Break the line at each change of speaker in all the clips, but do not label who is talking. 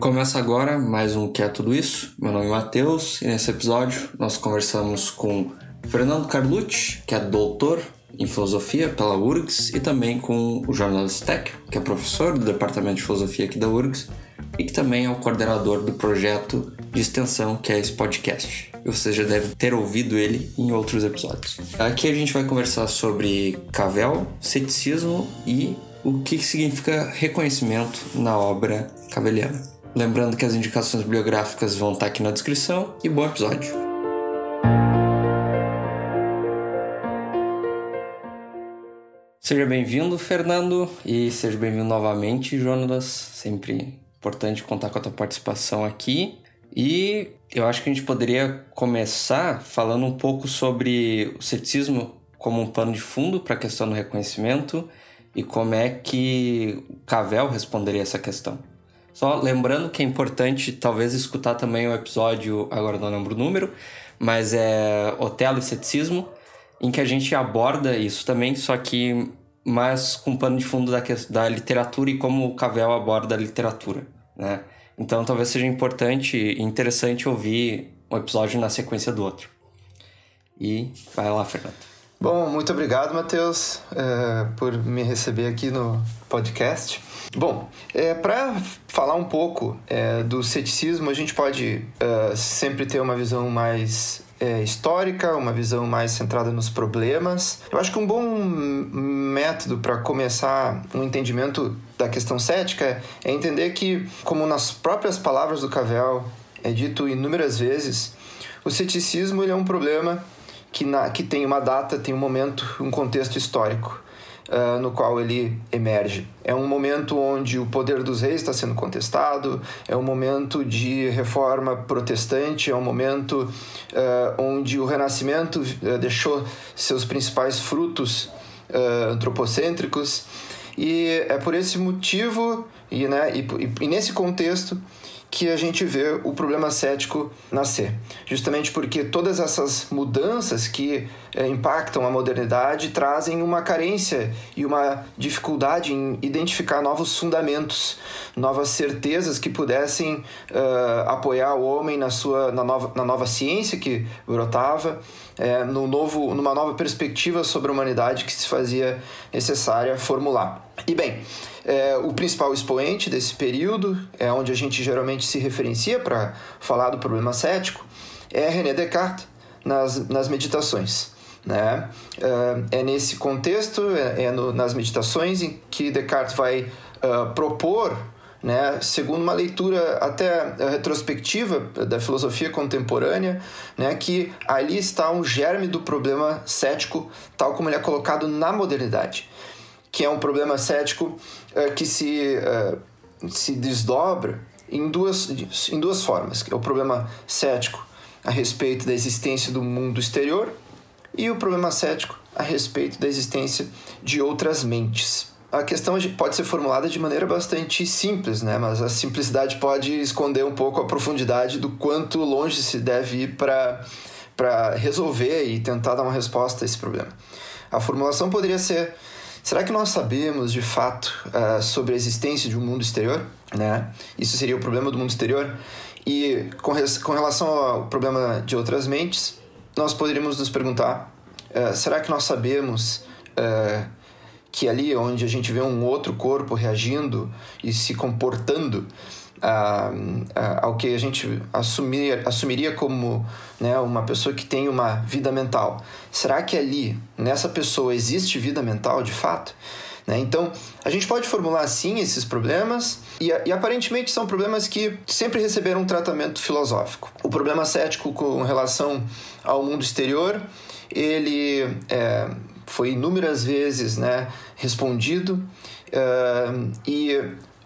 Começa agora mais um Que é Tudo Isso. Meu nome é Matheus e nesse episódio nós conversamos com Fernando Carlucci, que é doutor em filosofia pela URGS, e também com o jornalista Tech, que é professor do departamento de filosofia aqui da URGS e que também é o coordenador do projeto de extensão que é esse podcast. Você já deve ter ouvido ele em outros episódios. Aqui a gente vai conversar sobre Cavell, ceticismo e o que significa reconhecimento na obra caveliana. Lembrando que as indicações bibliográficas vão estar aqui na descrição e bom episódio. Seja bem-vindo, Fernando, e seja bem-vindo novamente, Jonas. Sempre importante contar com a tua participação aqui. E eu acho que a gente poderia começar falando um pouco sobre o ceticismo como um pano de fundo para a questão do reconhecimento e como é que o Cavell responderia essa questão. Só lembrando que é importante talvez escutar também o episódio, agora não lembro o número, mas é Otelo e Ceticismo, em que a gente aborda isso também, só que mais com pano de fundo da, da literatura e como o Cavell aborda a literatura, né? Então talvez seja importante e interessante ouvir um episódio na sequência do outro. E vai lá, Fernando.
Bom, muito obrigado, Matheus, é, por me receber aqui no podcast. Bom, é, para falar um pouco é, do ceticismo, a gente pode é, sempre ter uma visão mais é, histórica, uma visão mais centrada nos problemas. Eu acho que um bom método para começar um entendimento da questão cética é entender que, como nas próprias palavras do Cavell é dito inúmeras vezes, o ceticismo é um problema que, na, que tem uma data, tem um momento, um contexto histórico uh, no qual ele emerge. É um momento onde o poder dos reis está sendo contestado, é um momento de reforma protestante, é um momento uh, onde o Renascimento uh, deixou seus principais frutos antropocêntricos. E é por esse motivo e, né, e, e, e nesse contexto que a gente vê o problema cético nascer. Justamente porque todas essas mudanças que é, impactam a modernidade trazem uma carência e uma dificuldade em identificar novos fundamentos, novas certezas que pudessem uh, apoiar o homem na sua na nova, na nova ciência que brotava, é, no novo, numa nova perspectiva sobre a humanidade que se fazia necessária formular. E bem, é, o principal expoente desse período, é onde a gente geralmente se referencia para falar do problema cético, é René Descartes nas, nas meditações. Né? É, é nesse contexto, é, é no, nas meditações, em que Descartes vai uh, propor né, segundo uma leitura até retrospectiva da filosofia contemporânea, né, que ali está um germe do problema cético, tal como ele é colocado na modernidade que é um problema cético uh, que se, uh, se desdobra em duas, em duas formas. É o problema cético a respeito da existência do mundo exterior e o problema cético a respeito da existência de outras mentes. A questão pode ser formulada de maneira bastante simples, né? mas a simplicidade pode esconder um pouco a profundidade do quanto longe se deve ir para resolver e tentar dar uma resposta a esse problema. A formulação poderia ser Será que nós sabemos de fato uh, sobre a existência de um mundo exterior? Né? Isso seria o problema do mundo exterior. E com, com relação ao problema de outras mentes, nós poderíamos nos perguntar: uh, será que nós sabemos uh, que ali onde a gente vê um outro corpo reagindo e se comportando, a, a, ao que a gente assumir, assumiria como né, uma pessoa que tem uma vida mental. Será que ali, nessa pessoa, existe vida mental de fato? Né? Então, a gente pode formular assim esses problemas, e, e, aparentemente são problemas que sempre receberam um tratamento filosófico. O problema cético com relação ao mundo exterior, ele é, foi inúmeras vezes né, respondido, uh, e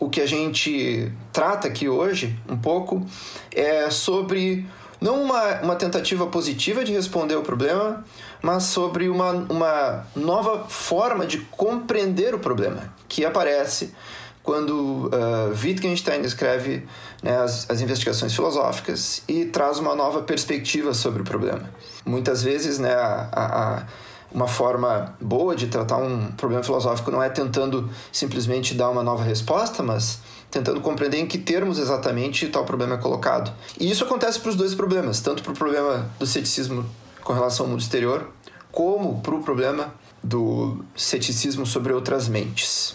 o que a gente trata aqui hoje, um pouco, é sobre não uma, uma tentativa positiva de responder o problema, mas sobre uma, uma nova forma de compreender o problema que aparece quando uh, Wittgenstein escreve né, as, as, investigações filosóficas e traz uma nova perspectiva sobre o problema. Muitas vezes né, a, a uma forma boa de tratar um problema filosófico não é tentando simplesmente dar uma nova resposta, mas tentando compreender em que termos exatamente tal problema é colocado. E isso acontece para os dois problemas, tanto para o problema do ceticismo com relação ao mundo exterior, como para o problema do ceticismo sobre outras mentes.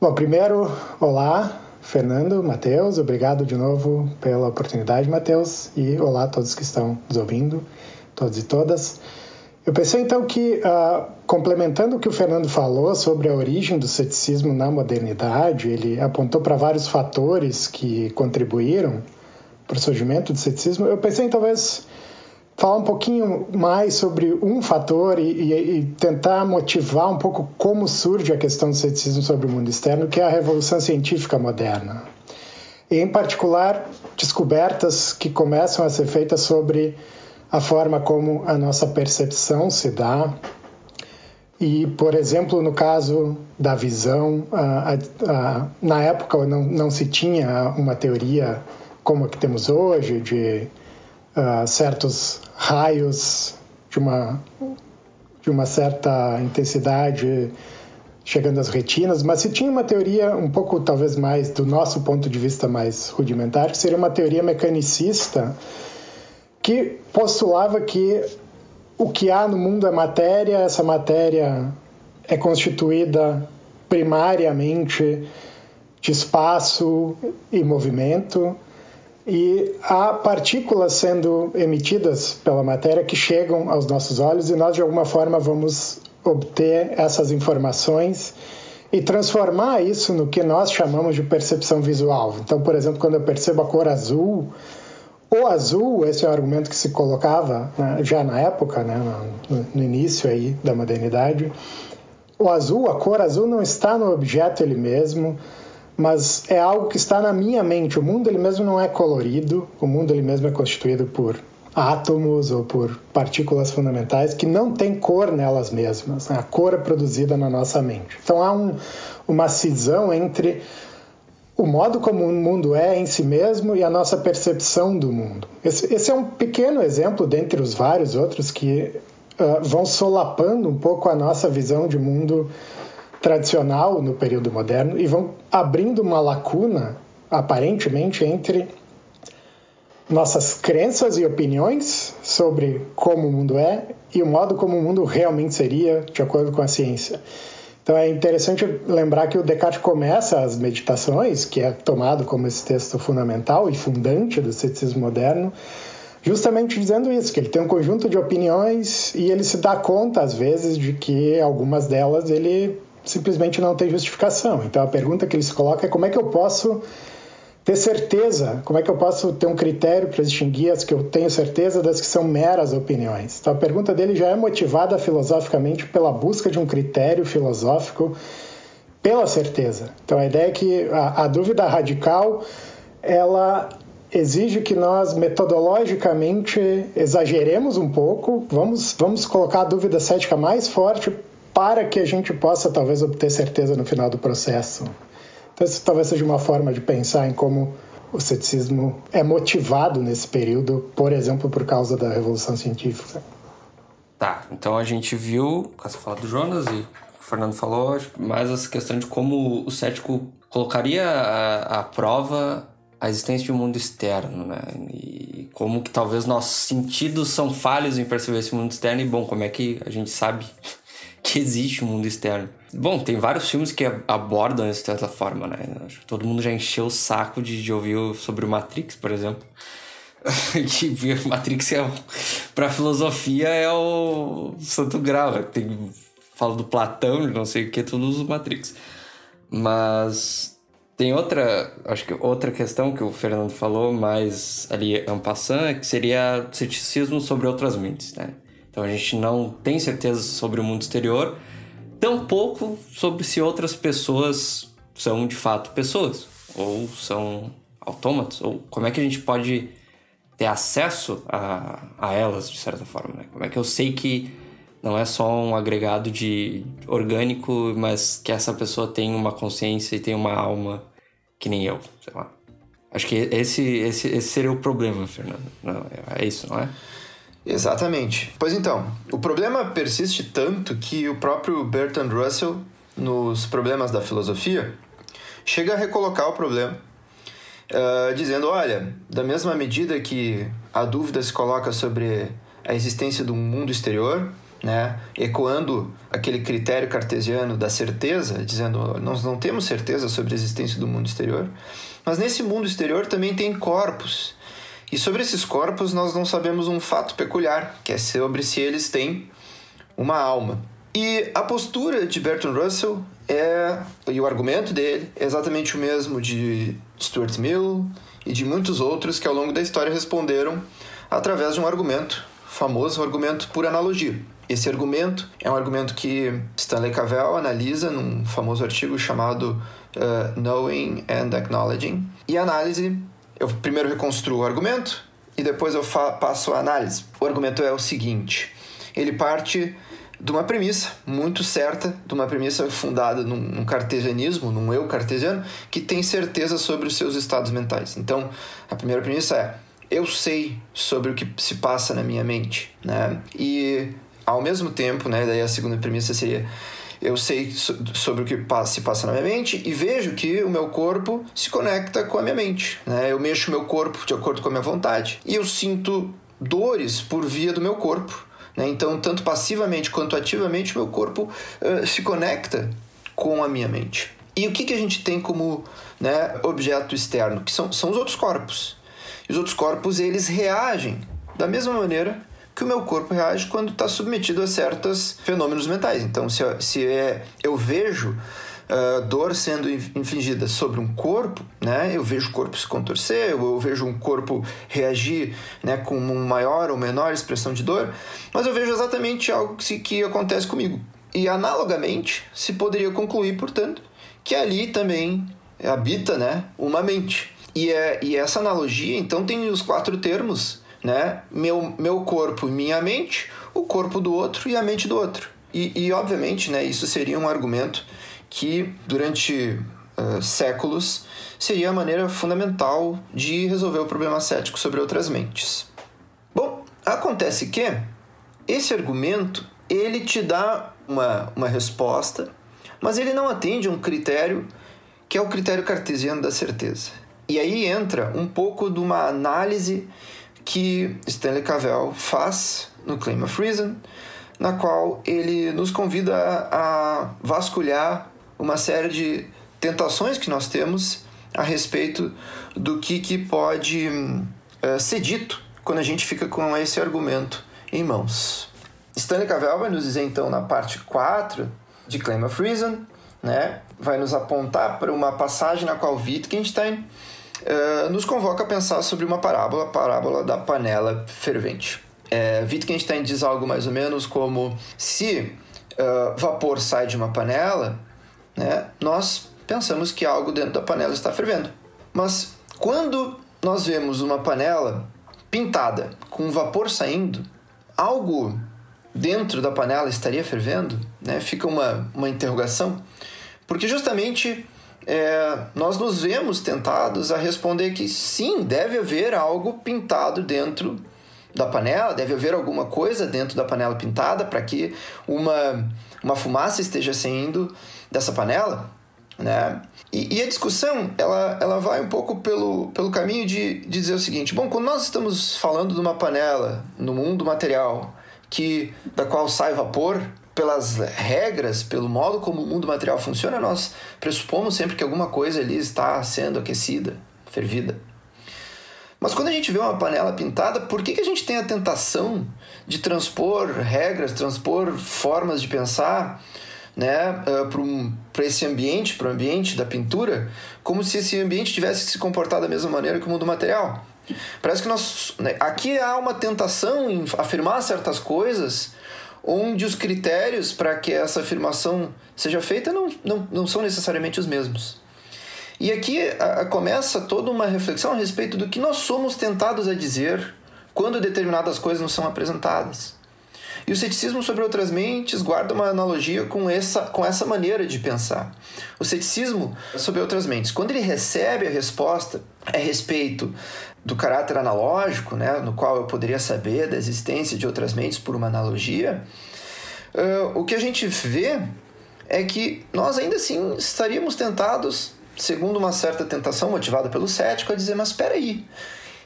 Bom, primeiro, olá, Fernando, Matheus, obrigado de novo pela oportunidade, Matheus, e olá a todos que estão nos ouvindo, todos e todas. Eu pensei então que, uh, complementando o que o Fernando falou sobre a origem do ceticismo na modernidade, ele apontou para vários fatores que contribuíram para o surgimento do ceticismo. Eu pensei em talvez falar um pouquinho mais sobre um fator e, e, e, tentar motivar um pouco como surge a questão do ceticismo sobre o mundo externo, que é a revolução científica moderna. E, em particular, descobertas que começam a ser feitas sobre a forma como a nossa percepção se dá. E, por exemplo, no caso da visão, a, a, na época não, não se tinha uma teoria como a que temos hoje, de uh, certos raios de uma, de uma certa intensidade chegando às retinas, mas se tinha uma teoria um pouco, talvez mais, do nosso ponto de vista mais rudimentar, que seria uma teoria mecanicista que postulava que o que há no mundo é matéria, essa matéria é constituída primariamente de espaço e movimento, e há partículas sendo emitidas pela matéria que chegam aos nossos olhos e nós de alguma forma vamos obter essas informações e transformar isso no que nós chamamos de percepção visual. Então, por exemplo, quando eu percebo a cor azul, o azul, esse é um argumento que se colocava né, já na época, né, no, no início aí da modernidade. O azul, a cor azul não está no objeto ele mesmo, mas é algo que está na minha mente. O mundo ele mesmo não é colorido, o mundo ele mesmo é constituído por átomos ou por partículas fundamentais que não têm cor nelas mesmas. Né? A cor é produzida na nossa mente. Então há um, uma cisão entre o modo como o mundo é em si mesmo e a nossa percepção do mundo. Esse, esse é um pequeno exemplo dentre os vários outros que uh, vão solapando um pouco a nossa visão de mundo tradicional no período moderno e vão abrindo uma lacuna, aparentemente, entre nossas crenças e opiniões sobre como o mundo é e o modo como o mundo realmente seria, de acordo com a ciência. Então é interessante lembrar que o Descartes começa as meditações, que é tomado como esse texto fundamental e fundante do ceticismo moderno, justamente dizendo isso, que ele tem um conjunto de opiniões e ele se dá conta às vezes de que algumas delas ele simplesmente não tem justificação. Então a pergunta que ele se coloca é como é que eu posso ter certeza, como é que eu posso ter um critério para distinguir as que eu tenho certeza das que são meras opiniões. Então a pergunta dele já é motivada filosoficamente pela busca de um critério filosófico pela certeza. Então a ideia é que a, a dúvida radical ela exige que nós metodologicamente exageremos um pouco, vamos, vamos colocar a dúvida cética mais forte para que a gente possa talvez obter certeza no final do processo. Então, isso talvez seja uma forma de pensar em como o ceticismo é motivado nesse período, por exemplo, por causa da Revolução Científica.
Tá, então a gente viu, essa fala do Jonas e o Fernando falou, mais essa questão de como o cético colocaria à prova a existência de um mundo externo, né? E como que talvez nossos sentidos são falhos em perceber esse mundo externo e, bom, como é que a gente sabe que existe um mundo externo. Bom, tem vários filmes que abordam isso de certa forma, né? Acho que todo mundo já encheu o saco de, de ouvir sobre o Matrix, por exemplo. que Matrix é, pra filosofia é o santo grau. Né? Tem, fala do Platão, não sei o que, tudo usa o Matrix. Mas tem outra, acho que outra questão que o Fernando falou, mais ali en passant, que seria ceticismo sobre outras mentes, né? Então a gente não tem certeza sobre o mundo exterior, tampouco sobre se outras pessoas são de fato pessoas ou são autômatos, ou como é que a gente pode ter acesso a, a elas de certa forma, né? Como é que eu sei que não é só um agregado de orgânico, mas que essa pessoa tem uma consciência e tem uma alma que nem eu, sei lá. Acho que esse, esse, esse seria o problema, Fernando. Não, é isso, não é?
Exatamente. Pois então, o problema persiste tanto que o próprio Bertrand Russell, nos Problemas da Filosofia, chega a recolocar o problema, uh, dizendo: olha, da mesma medida que a dúvida se coloca sobre a existência um mundo exterior, né, ecoando aquele critério cartesiano da certeza, dizendo nós não temos certeza sobre a existência do mundo exterior, mas nesse mundo exterior também tem corpos. E sobre esses corpos nós não sabemos um fato peculiar, que é sobre se eles têm uma alma. E a postura de Bertrand Russell é, e o argumento dele é exatamente o mesmo de Stuart Mill e de muitos outros que ao longo da história responderam através de um argumento famoso, um argumento por analogia. Esse argumento é um argumento que Stanley Cavell analisa num famoso artigo chamado uh, Knowing and Acknowledging. E a análise, eu primeiro reconstruo o argumento e depois eu passo a análise. O argumento é o seguinte: ele parte de uma premissa muito certa, de uma premissa fundada num, num, cartesianismo, num eu cartesiano, que tem certeza sobre os seus estados mentais. Então, a primeira premissa é: eu sei sobre o que se passa na minha mente, né? E ao mesmo tempo, né, daí a segunda premissa seria eu sei sobre o que se passa na minha mente e vejo que o meu corpo se conecta com a minha mente. Né? Eu mexo meu corpo de acordo com a minha vontade e eu sinto dores por via do meu corpo. Né? Então, tanto passivamente quanto ativamente, o meu corpo uh, se conecta com a minha mente. E o que, que a gente tem como né, objeto externo? Que são, são os outros corpos. E os outros corpos, eles reagem da mesma maneira que o meu corpo reage quando está submetido a certos fenômenos mentais. Então, se, se é, eu vejo uh, dor sendo infligida sobre um corpo, né, eu vejo o corpo se contorcer, eu, eu vejo um corpo reagir né, com uma maior ou menor expressão de dor, mas eu vejo exatamente algo que, que acontece comigo. E analogamente, se poderia concluir, portanto, que ali também habita né, uma mente. E, é, e essa analogia, então, tem os quatro termos né? Meu, meu corpo e minha mente, o corpo do outro e a mente do outro. E, e obviamente, né, isso seria um argumento que durante uh, séculos seria a maneira fundamental de resolver o problema cético sobre outras mentes. Bom, acontece que esse argumento ele te dá uma, uma resposta, mas ele não atende a um critério que é o critério cartesiano da certeza. E aí entra um pouco de uma análise que Stanley Cavell faz no Claim of Reason, na qual ele nos convida a vasculhar uma série de tentações que nós temos a respeito do que, que pode uh, ser dito quando a gente fica com esse argumento em mãos. Stanley Cavell vai nos dizer então na parte 4 de Claim of Reason, né, vai nos apontar para uma passagem na qual Wittgenstein uh, nos convoca a pensar sobre uma parábola, a parábola da panela fervente. É, Wittgenstein diz algo mais ou menos como: se uh, vapor sai de uma panela, né, nós pensamos que algo dentro da panela está fervendo. Mas quando nós vemos uma panela pintada com vapor saindo, algo dentro da panela estaria fervendo? Né? Fica uma, uma interrogação. Porque justamente é, nós nos vemos tentados a responder que sim, deve haver algo pintado dentro da panela, deve haver alguma coisa dentro da panela pintada para que uma, uma fumaça esteja saindo dessa panela. Né? E, e, a discussão ela, ela vai um pouco pelo, pelo caminho de, de dizer o seguinte: bom, quando nós estamos falando de uma panela no mundo material que da qual sai vapor, pelas regras, pelo modo como o mundo material funciona, nós pressupomos sempre que alguma coisa ali está sendo aquecida, fervida. Mas quando a gente vê uma panela pintada, por que, que a gente tem a tentação de transpor regras, transpor formas de pensar né, uh, para esse ambiente, para o ambiente da pintura, como se esse ambiente tivesse que se comportar da mesma maneira que o mundo material? Parece que nós. Né, aqui há uma tentação em afirmar certas coisas onde os critérios para que essa afirmação seja feita não, não, não são necessariamente os mesmos. E aqui a, a começa toda uma reflexão a respeito do que nós somos tentados a dizer quando determinadas coisas nos são apresentadas. E o ceticismo sobre outras mentes guarda uma analogia com essa, com essa maneira de pensar. O ceticismo sobre outras mentes, quando ele recebe a resposta a respeito do caráter analógico, né, no qual eu poderia saber da existência de outras mentes por uma analogia, uh, o que a gente vê é que nós ainda assim estaríamos tentados, segundo uma certa tentação motivada pelo cético, a dizer: mas espera aí,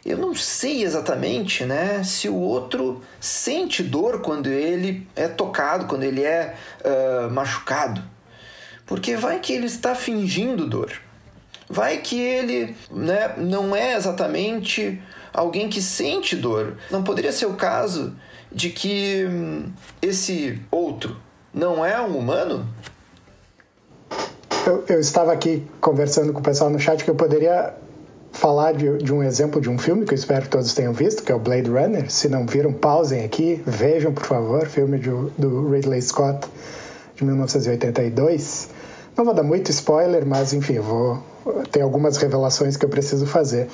eu não sei exatamente né, se o outro sente dor quando ele é tocado, quando ele é uh, machucado. Porque vai que ele está fingindo dor. Vai que ele né, não é exatamente alguém que sente dor. Não poderia ser o caso de que hum, esse outro não é um humano?
Eu, eu, estava aqui conversando com o pessoal no chat que eu poderia falar de, de, um exemplo de um filme que eu espero que todos tenham visto, que é o Blade Runner. Se não viram, pausem aqui, vejam, por favor, filme de, do Ridley Scott de 1982. Não vou dar muito spoiler, mas enfim, vou ter algumas revelações que eu preciso fazer.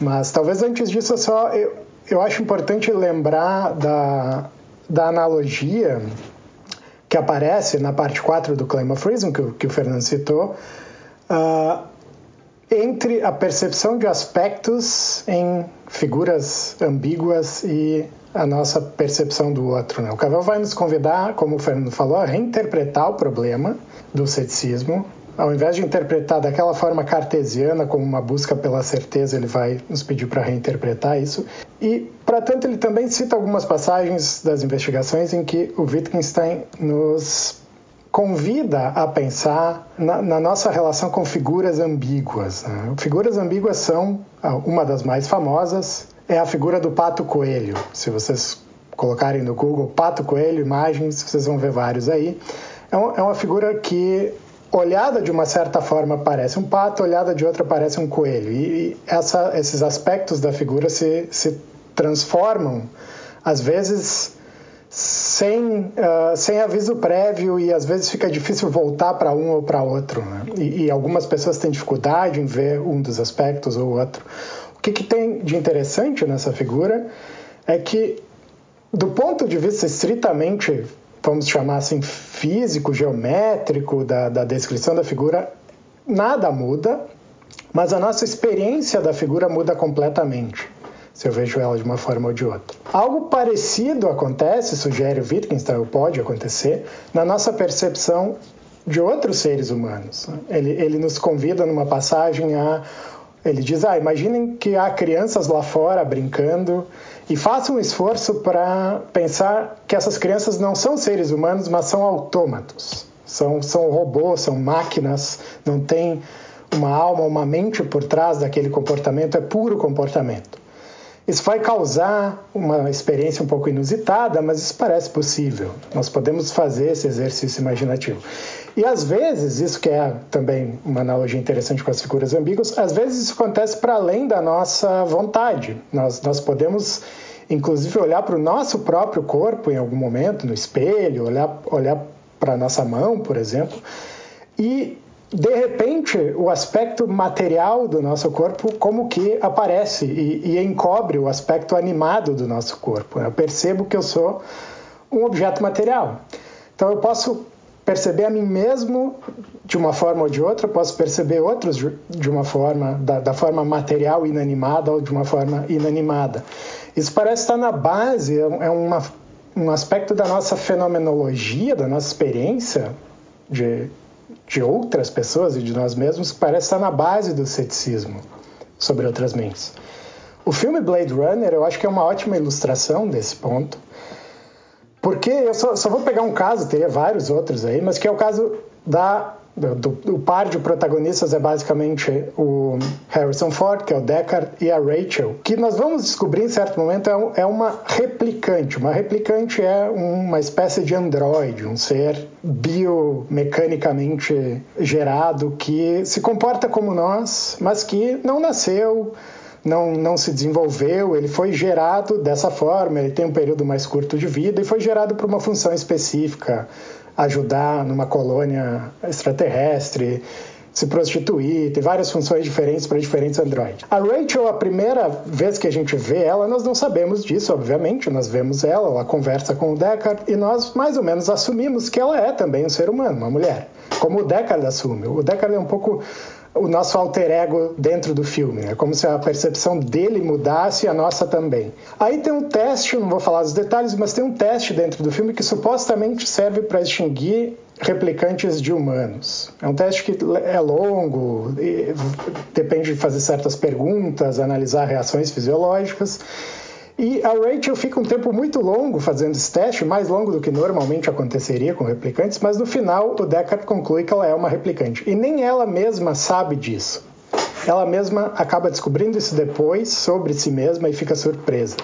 Mas talvez antes disso, só eu, eu acho importante lembrar da, da analogia que aparece na parte 4 do Claim of Reason, que, que o Fernando citou, uh, entre a percepção de aspectos em figuras ambíguas e a nossa percepção do outro. Né? O Cavell vai nos convidar, como o Fernando falou, a reinterpretar o problema do ceticismo. Ao invés de interpretar daquela forma cartesiana, como uma busca pela certeza, ele vai nos pedir para reinterpretar isso. E, para tanto, ele também cita algumas passagens das investigações em que o Wittgenstein nos convida a pensar na, na, nossa relação com figuras ambíguas. Né? Figuras ambíguas são ah, uma das mais famosas é a figura do pato coelho. Se vocês colocarem no Google pato coelho imagens, vocês vão ver vários aí. É, um, é uma figura que olhada de uma certa forma parece um pato, olhada de outra parece um coelho. E, essa, esses aspectos da figura se, se transformam às vezes sem, uh, sem aviso prévio e às vezes fica difícil voltar para um ou para outro. Né? E, e, algumas pessoas têm dificuldade em ver um dos aspectos ou outro. O que, que tem de interessante nessa figura é que, do ponto de vista estritamente, vamos chamar assim, físico, geométrico da, da descrição da figura, nada muda, mas a nossa experiência da figura muda completamente se eu vejo ela de uma forma ou de outra. Algo parecido acontece, sugere o Wittgenstein, ou pode acontecer, na nossa percepção de outros seres humanos. Ele, ele nos convida numa passagem a. Ele diz: ah, imaginem que há crianças lá fora brincando e façam um esforço para pensar que essas crianças não são seres humanos, mas são autômatos. São, são robôs, são máquinas, não tem uma alma, uma mente por trás daquele comportamento, é puro comportamento. Isso vai causar uma experiência um pouco inusitada, mas isso parece possível. Nós podemos fazer esse exercício imaginativo. E às vezes, isso que é também uma analogia interessante com as figuras ambíguas, às vezes isso acontece para além da nossa vontade. Nós, nós podemos, inclusive, olhar para o nosso próprio corpo em algum momento, no espelho, olhar, olhar para a nossa mão, por exemplo, e de repente, o aspecto material do nosso corpo como que aparece e, e encobre o aspecto animado do nosso corpo. Eu percebo que eu sou um objeto material. Então, eu posso perceber a mim mesmo de uma forma ou de outra, posso perceber outros de uma forma, da, da, forma material inanimada ou de uma forma inanimada. Isso parece estar na base, é, é uma, um aspecto da nossa fenomenologia, da nossa experiência de, de outras pessoas e de nós mesmos que parece estar na base do ceticismo sobre outras mentes. O filme Blade Runner eu acho que é uma ótima ilustração desse ponto, porque eu só, só vou pegar um caso, teria vários outros aí, mas que é o caso da do, do, par de protagonistas é basicamente o Harrison Ford, que é o Deckard, e a Rachel, que nós vamos descobrir em certo momento é, é uma replicante. Uma replicante é uma espécie de androide, um ser biomecanicamente gerado que se comporta como nós, mas que não nasceu não, não se desenvolveu, ele foi gerado dessa forma, ele tem um período mais curto de vida e foi gerado para uma função específica, ajudar numa colônia extraterrestre se prostituir, tem várias funções diferentes para diferentes androides. A Rachel, a primeira vez que a gente vê ela, nós não sabemos disso, obviamente, nós vemos ela, ela conversa com o Deckard e nós mais ou menos assumimos que ela é também um ser humano, uma mulher, como o Deckard assume. O Deckard é um pouco o nosso alter ego dentro do filme. É como se a percepção dele mudasse e a nossa também. Aí tem um teste, não vou falar os detalhes, mas tem um teste dentro do filme que supostamente serve para extinguir replicantes de humanos. É um teste que é longo, depende de fazer certas perguntas, analisar reações fisiológicas. E a Rachel fica um tempo muito longo fazendo esse teste, mais longo do que normalmente aconteceria com replicantes, mas no final o Deckard conclui que ela é uma replicante. E nem ela mesma sabe disso. Ela mesma acaba descobrindo isso depois sobre si mesma e fica surpresa.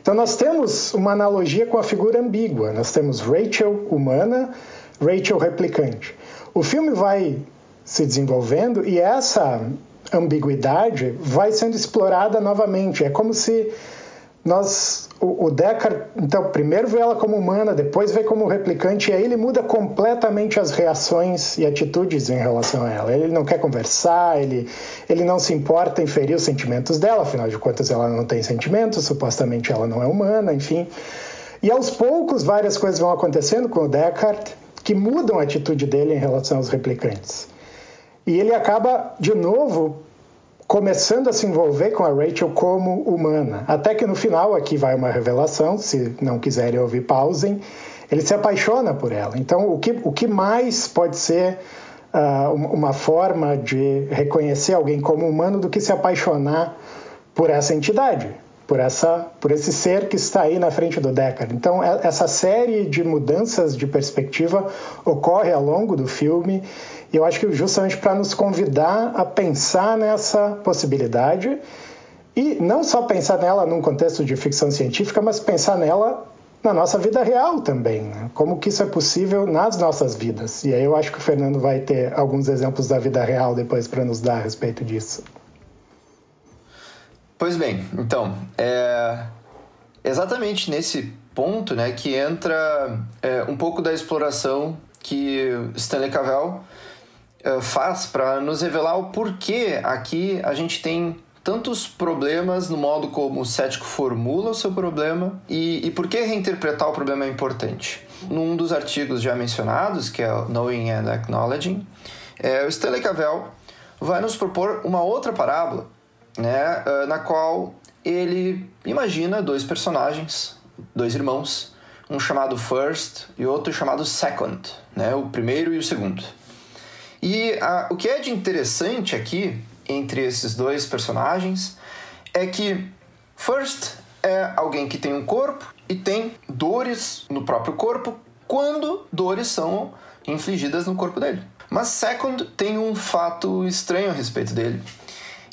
Então nós temos uma analogia com a figura ambígua. Nós temos Rachel humana, Rachel replicante. O filme vai se desenvolvendo e essa ambiguidade vai sendo explorada novamente. É como se nós o, o Deckard, então, primeiro vê ela como humana, depois vê como replicante, e aí ele muda completamente as reações e atitudes em relação a ela. Ele não quer conversar, ele, ele não se importa em ferir os sentimentos dela, afinal de contas ela não tem sentimentos, supostamente ela não é humana, enfim. E aos poucos várias coisas vão acontecendo com o Deckard que mudam a atitude dele em relação aos replicantes. E ele acaba, de novo, começando a se envolver com a Rachel como humana. Até que no final, aqui vai uma revelação, se não quiserem ouvir, pausem. Ele se apaixona por ela. Então, o que, o que mais pode ser uh, uma forma de reconhecer alguém como humano do que se apaixonar por essa entidade? Por, essa, por esse ser que está aí na frente do Deckard. Então, é, essa série de mudanças de perspectiva ocorre ao longo do filme eu acho que justamente para nos convidar a pensar nessa possibilidade e não só pensar nela num contexto de ficção científica, mas pensar nela na nossa vida real também, né? como que isso é possível nas nossas vidas. E aí eu acho que o Fernando vai ter alguns exemplos da vida real depois para nos dar a respeito disso.
Pois bem, então, é exatamente nesse ponto né, que entra é, um pouco da exploração que Stanley Cavell eh, faz para nos revelar o porquê aqui a gente tem tantos problemas no modo como o cético formula o seu problema e, e por que reinterpretar o problema é importante. Num dos artigos já mencionados, que é o Knowing and Acknowledging, é, o Stanley Cavell vai nos propor uma outra parábola, né, eh, na qual ele imagina dois personagens, dois irmãos, um chamado First e outro chamado Second, né, o primeiro e o segundo. E a, o que é de interessante aqui entre esses dois personagens é que First é alguém que tem um corpo e tem dores no próprio corpo quando dores são infligidas no corpo dele. Mas Second tem um fato estranho a respeito dele.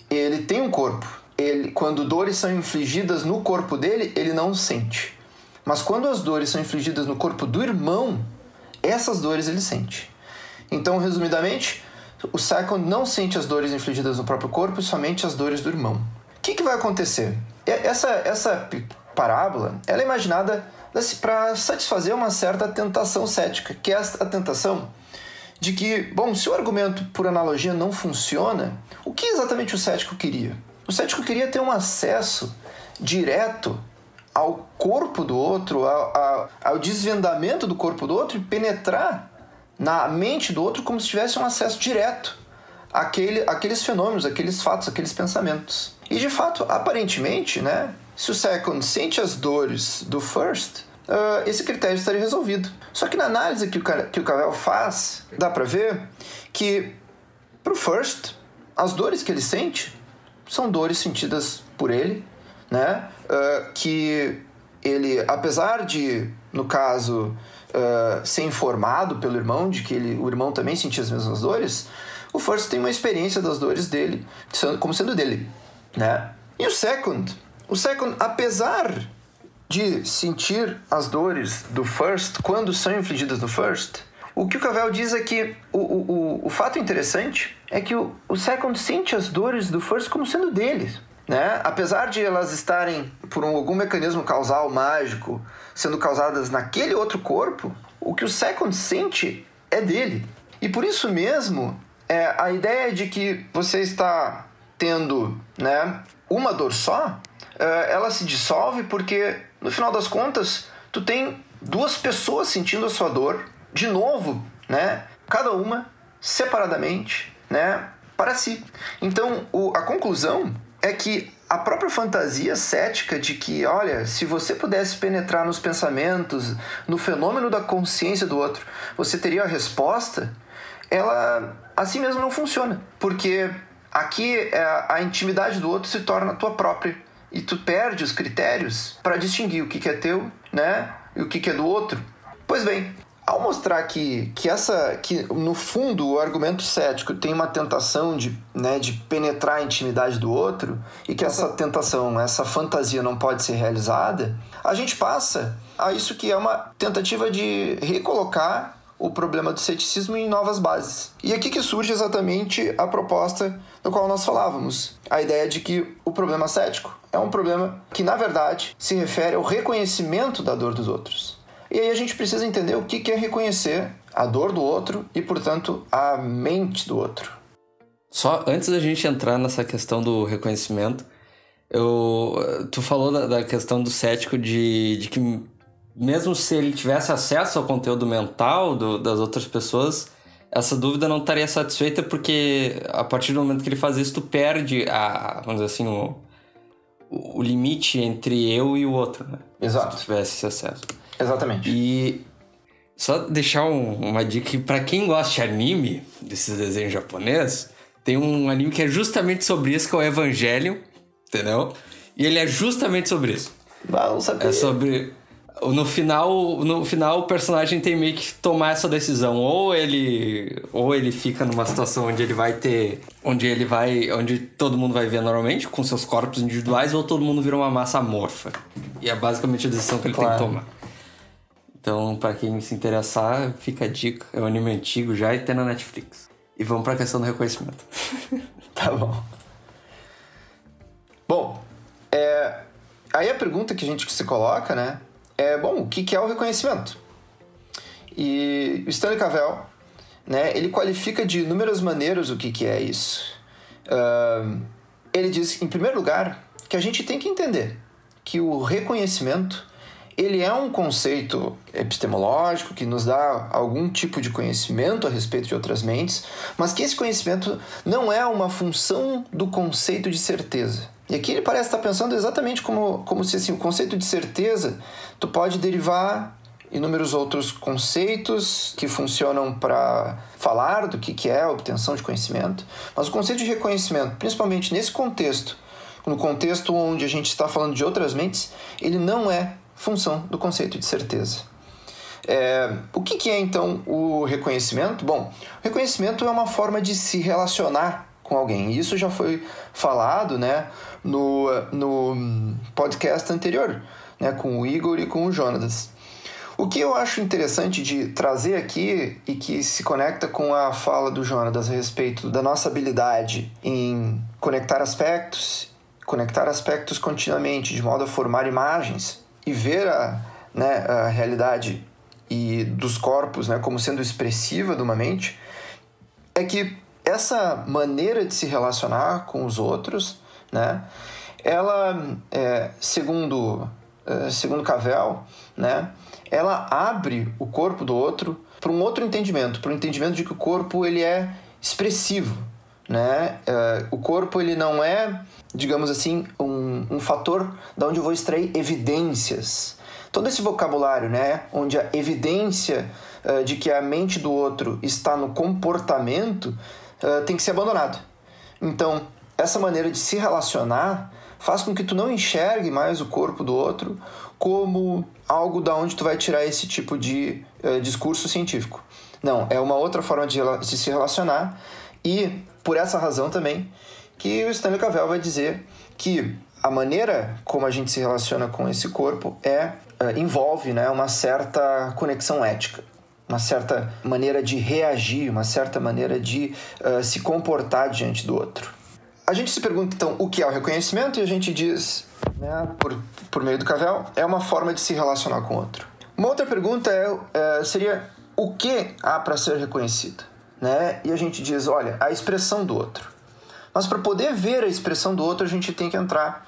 Ele tem um corpo. Ele, quando dores são infligidas no corpo dele, ele não sente. Mas quando as dores são infligidas no corpo do irmão, essas dores ele sente. Então, resumidamente, o Second não sente as dores infligidas no próprio corpo, somente as dores do irmão. O que, que vai acontecer? Essa, essa parábola ela é imaginada para satisfazer uma certa tentação cética, que é a tentação de que, bom, se o argumento por analogia não funciona, o que exatamente o cético queria? O cético queria ter um acesso direto ao corpo do outro, ao, ao, ao desvendamento do corpo do outro e penetrar na mente do outro como se tivesse um acesso direto àquele, àqueles fenômenos, àqueles fatos, àqueles pensamentos. E de fato, aparentemente, né, se o second sente as dores do first, uh, esse critério estaria resolvido. Só que na análise que o, que o Cavell faz, dá para ver que para o first, as dores que ele sente são dores sentidas por ele, né, uh, que ele, apesar de, no caso, uh, ser informado pelo irmão de que ele, o irmão também sentia as mesmas dores, o First tem uma experiência das dores dele como sendo dele, né? E o Second, o Second, apesar de sentir as dores do First quando são infligidas no First, o que o Cavell diz é que o, o, o, fato interessante é que o, o Second sente as dores do First como sendo dele. Né? Apesar de elas estarem por um, algum mecanismo causal mágico sendo causadas naquele outro corpo, o que o Second sente é dele. E por isso mesmo, é, a ideia de que você está tendo né, uma dor só, é, ela se dissolve porque, no final das contas, tu tem duas pessoas sentindo a sua dor, de novo, né? Cada uma separadamente, né? Para si. Então, o, a conclusão é que a própria fantasia cética de que, olha, se você pudesse penetrar nos pensamentos, no fenômeno da consciência do outro, você teria a resposta, ela assim mesmo não funciona. Porque aqui é, a intimidade do outro se torna a tua própria. E tu perde os critérios para distinguir o que, é teu, né? E o que é do outro. Pois bem, ao mostrar que, que essa que no fundo o argumento cético tem uma tentação de, né, de penetrar a intimidade do outro e que essa tentação, essa fantasia não pode ser realizada, a gente passa a isso que é uma tentativa de recolocar o problema do ceticismo em novas bases. E aqui que surge exatamente a proposta do qual nós falávamos, a ideia de que o problema cético é um problema que na verdade se refere ao reconhecimento da dor dos outros. E aí a gente precisa entender o que é reconhecer a dor do outro e, portanto, a mente do outro.
Só antes da gente entrar nessa questão do reconhecimento, eu, tu falou da, da questão do cético de, de que mesmo se ele tivesse acesso ao conteúdo mental do, das outras pessoas, essa dúvida não estaria satisfeita porque a partir do momento que ele faz isso, tu perde a, vamos dizer assim, o, o limite entre eu e o outro, né?
Exato.
Se tu tivesse esse acesso.
Exatamente.
E só deixar um, uma dica para quem gosta de anime, desses desenhos japoneses, tem um anime que é justamente sobre isso, que é o Evangelion, entendeu? E ele é justamente sobre isso.
Não, sabia.
É sobre no final, no final o personagem tem meio que tomar essa decisão, ou ele ou ele fica numa situação onde ele vai ter, onde ele vai, onde todo mundo vai ver normalmente com seus corpos individuais, ou todo mundo vira uma massa amorfa. E é basicamente a decisão que ele claro. tem que tomar. Então, para quem se interessar, fica a dica. É um anime antigo já e tem na Netflix. E vamos para a questão do reconhecimento.
tá bom. Bom, é... aí a pergunta que a gente se coloca, né? É, bom, o que é o reconhecimento? E o Stanley Cavell, né, ele qualifica de inúmeras maneiras o que, que é isso. Uh, ele diz, em primeiro lugar, que a gente tem que entender que o reconhecimento ele é um conceito epistemológico que nos dá algum tipo de conhecimento a respeito de outras mentes, mas que esse conhecimento não é uma função do conceito de certeza. E aqui ele parece estar pensando exatamente como, como se assim, o conceito de certeza tu pode derivar inúmeros outros conceitos que funcionam para falar do que, que é a obtenção de conhecimento, mas o conceito de reconhecimento, principalmente nesse contexto, no contexto onde a gente está falando de outras mentes, ele não é função do conceito de certeza. É, o que, que é então o reconhecimento? Bom, reconhecimento é uma forma de se relacionar com alguém. Isso já foi falado né, no, no podcast anterior, né, com o Igor e com o Jonas. O que eu acho interessante de trazer aqui e que se conecta com a fala do Jonas a respeito da nossa habilidade em conectar aspectos, conectar aspectos continuamente, de modo a formar imagens e ver a, né, a realidade e dos corpos né, como sendo expressiva de uma mente, é que essa maneira de se relacionar com os outros, né, ela, é, segundo, é, segundo Cavell, né, ela abre o corpo do outro para um outro entendimento, para o entendimento de que o corpo ele é expressivo, né? É, o corpo ele não é, digamos assim, um, um fator da onde eu vou extrair evidências. Todo esse vocabulário, né, onde a evidência uh, de que a mente do outro está no comportamento, uh, tem que ser abandonado. Então, essa maneira de se relacionar faz com que tu não enxergue mais o corpo do outro como algo da onde tu vai tirar esse tipo de uh, discurso científico. Não, é uma outra forma de, de, se relacionar e por essa razão também que o Stanley Cavell vai dizer que a maneira como a gente se relaciona com esse corpo é uh, envolve né, uma certa conexão ética uma certa maneira de reagir, uma certa maneira de uh, se comportar diante do outro. A gente se pergunta então o que é o reconhecimento e a gente diz, né, por, por meio do Cavell, é uma forma de se relacionar com o outro. Uma outra pergunta é, uh, seria o que há para ser reconhecido? né? E a gente diz, olha, a expressão do outro. Mas para poder ver a expressão do outro, a gente tem que entrar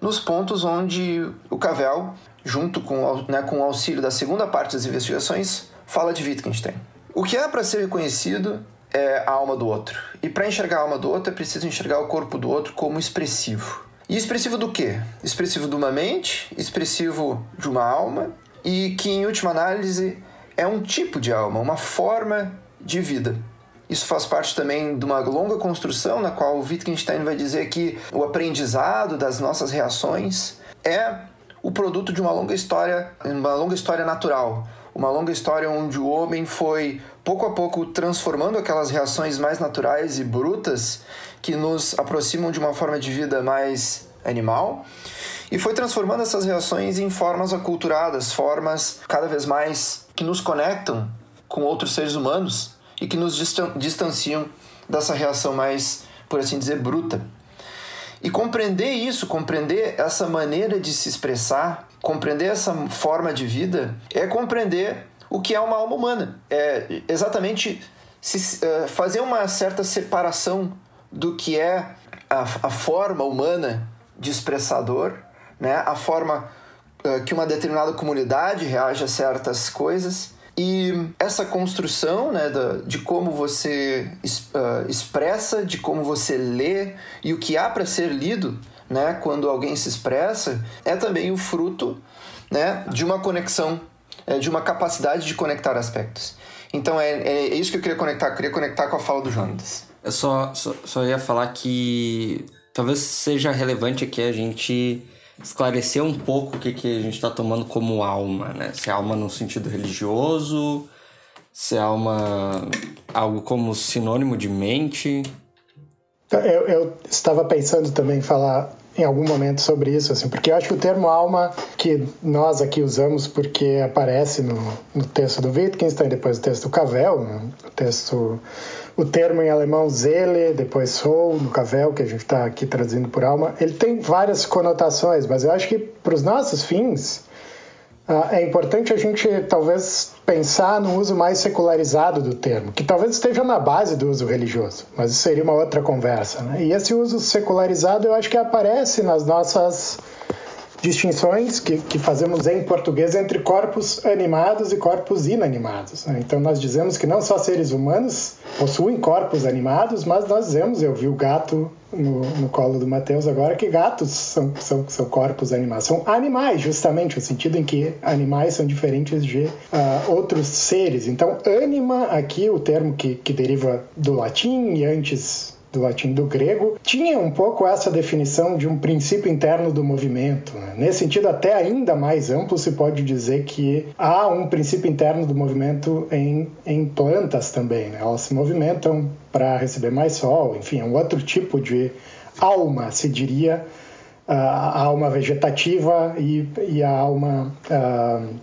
nos pontos onde o Cavell, junto com, né, com o auxílio da segunda parte das investigações, fala de Wittgenstein. O que é para ser reconhecido é a alma do outro. E para enxergar a alma do outro é preciso enxergar o corpo do outro como expressivo. E expressivo do quê? Expressivo de uma mente, expressivo de uma alma e que, em última análise, é um tipo de alma, uma forma de vida. Isso faz parte também de uma longa construção na qual Wittgenstein vai dizer que o aprendizado das nossas reações é o produto de uma longa história, uma longa história natural, uma longa história onde o homem foi pouco a pouco transformando aquelas reações mais naturais e brutas que nos aproximam de uma forma de vida mais animal e foi transformando essas reações em formas aculturadas, formas cada vez mais que nos conectam com outros seres humanos e que nos distanciam dessa reação mais, por assim dizer, bruta. E compreender isso, compreender essa maneira de se expressar, compreender essa forma de vida, é compreender o que é uma alma humana. É exatamente se, uh, fazer uma certa separação do que é a, a forma humana de expressador, né? a forma uh, que uma determinada comunidade reage a certas coisas e essa construção né, da, de como você uh, expressa, de como você lê e o que há para ser lido né, quando alguém se expressa, é também o fruto né, de uma conexão, é, de uma capacidade de conectar aspectos. Então é, é, isso que eu queria conectar, eu queria conectar com a fala do Jonas.
Eu só, só, só ia falar que talvez seja relevante aqui a gente esclarecer um pouco o que, que a gente está tomando como alma, né? Se é alma no sentido religioso, se é alma algo como sinônimo de mente.
Eu, eu estava pensando também em falar em algum momento sobre isso, assim, porque eu acho que o termo alma que nós aqui usamos porque aparece no, no texto do Wittgenstein, depois no texto do Cavell, no né? texto o termo em alemão Seele, depois Soul, no Cavell, que a gente está aqui traduzindo por alma, ele tem várias conotações, mas eu acho que para os nossos fins uh, é importante a gente talvez pensar no uso mais secularizado do termo, que talvez esteja na base do uso religioso, mas isso seria uma outra conversa. Né? E esse uso secularizado eu acho que aparece nas nossas distinções que, que fazemos em português entre corpos animados e corpos inanimados. Né? Então nós dizemos que não só seres humanos possuem corpos animados, mas nós dizemos, eu vi o gato no, no colo do Mateus agora, que gatos são, são, são corpos animados. São animais, justamente, no sentido em que animais são diferentes de uh, outros seres. Então, anima, aqui o termo que, que deriva do latim e antes do latim do grego, tinha um pouco essa definição de um princípio interno do movimento. Né? Nesse sentido, até ainda mais amplo, se pode dizer que há um princípio interno do movimento em, em plantas também. Né? Elas se movimentam para receber mais sol, enfim, é um outro tipo de alma, se diria, a alma vegetativa e, e a alma. Uh,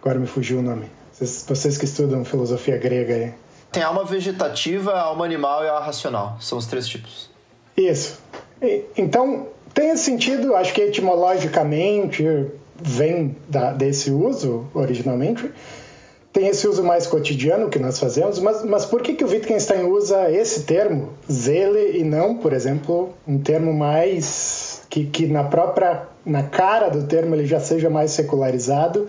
agora me fugiu o nome. Vocês, vocês que estudam filosofia grega aí.
Tem alma vegetativa, alma animal e alma racional. São os três tipos.
Isso. Então, tem esse sentido, acho que etimologicamente vem da, desse uso originalmente. Tem esse uso mais cotidiano que nós fazemos, mas, mas por que, que o Wittgenstein usa esse termo, zele, e não, por exemplo, um termo mais. que, que na própria. na cara do termo ele já seja mais secularizado?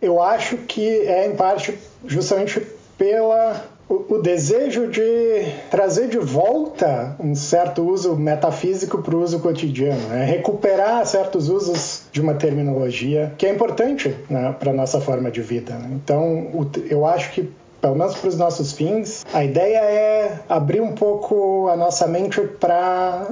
Eu acho que é, em parte, justamente pela o, desejo de trazer de volta um certo uso metafísico para o uso cotidiano, né? recuperar certos usos de uma terminologia que é importante né, para a nossa forma de vida. Né? Então, eu acho que pelo menos para os nossos fins, a ideia é abrir um pouco a nossa mente para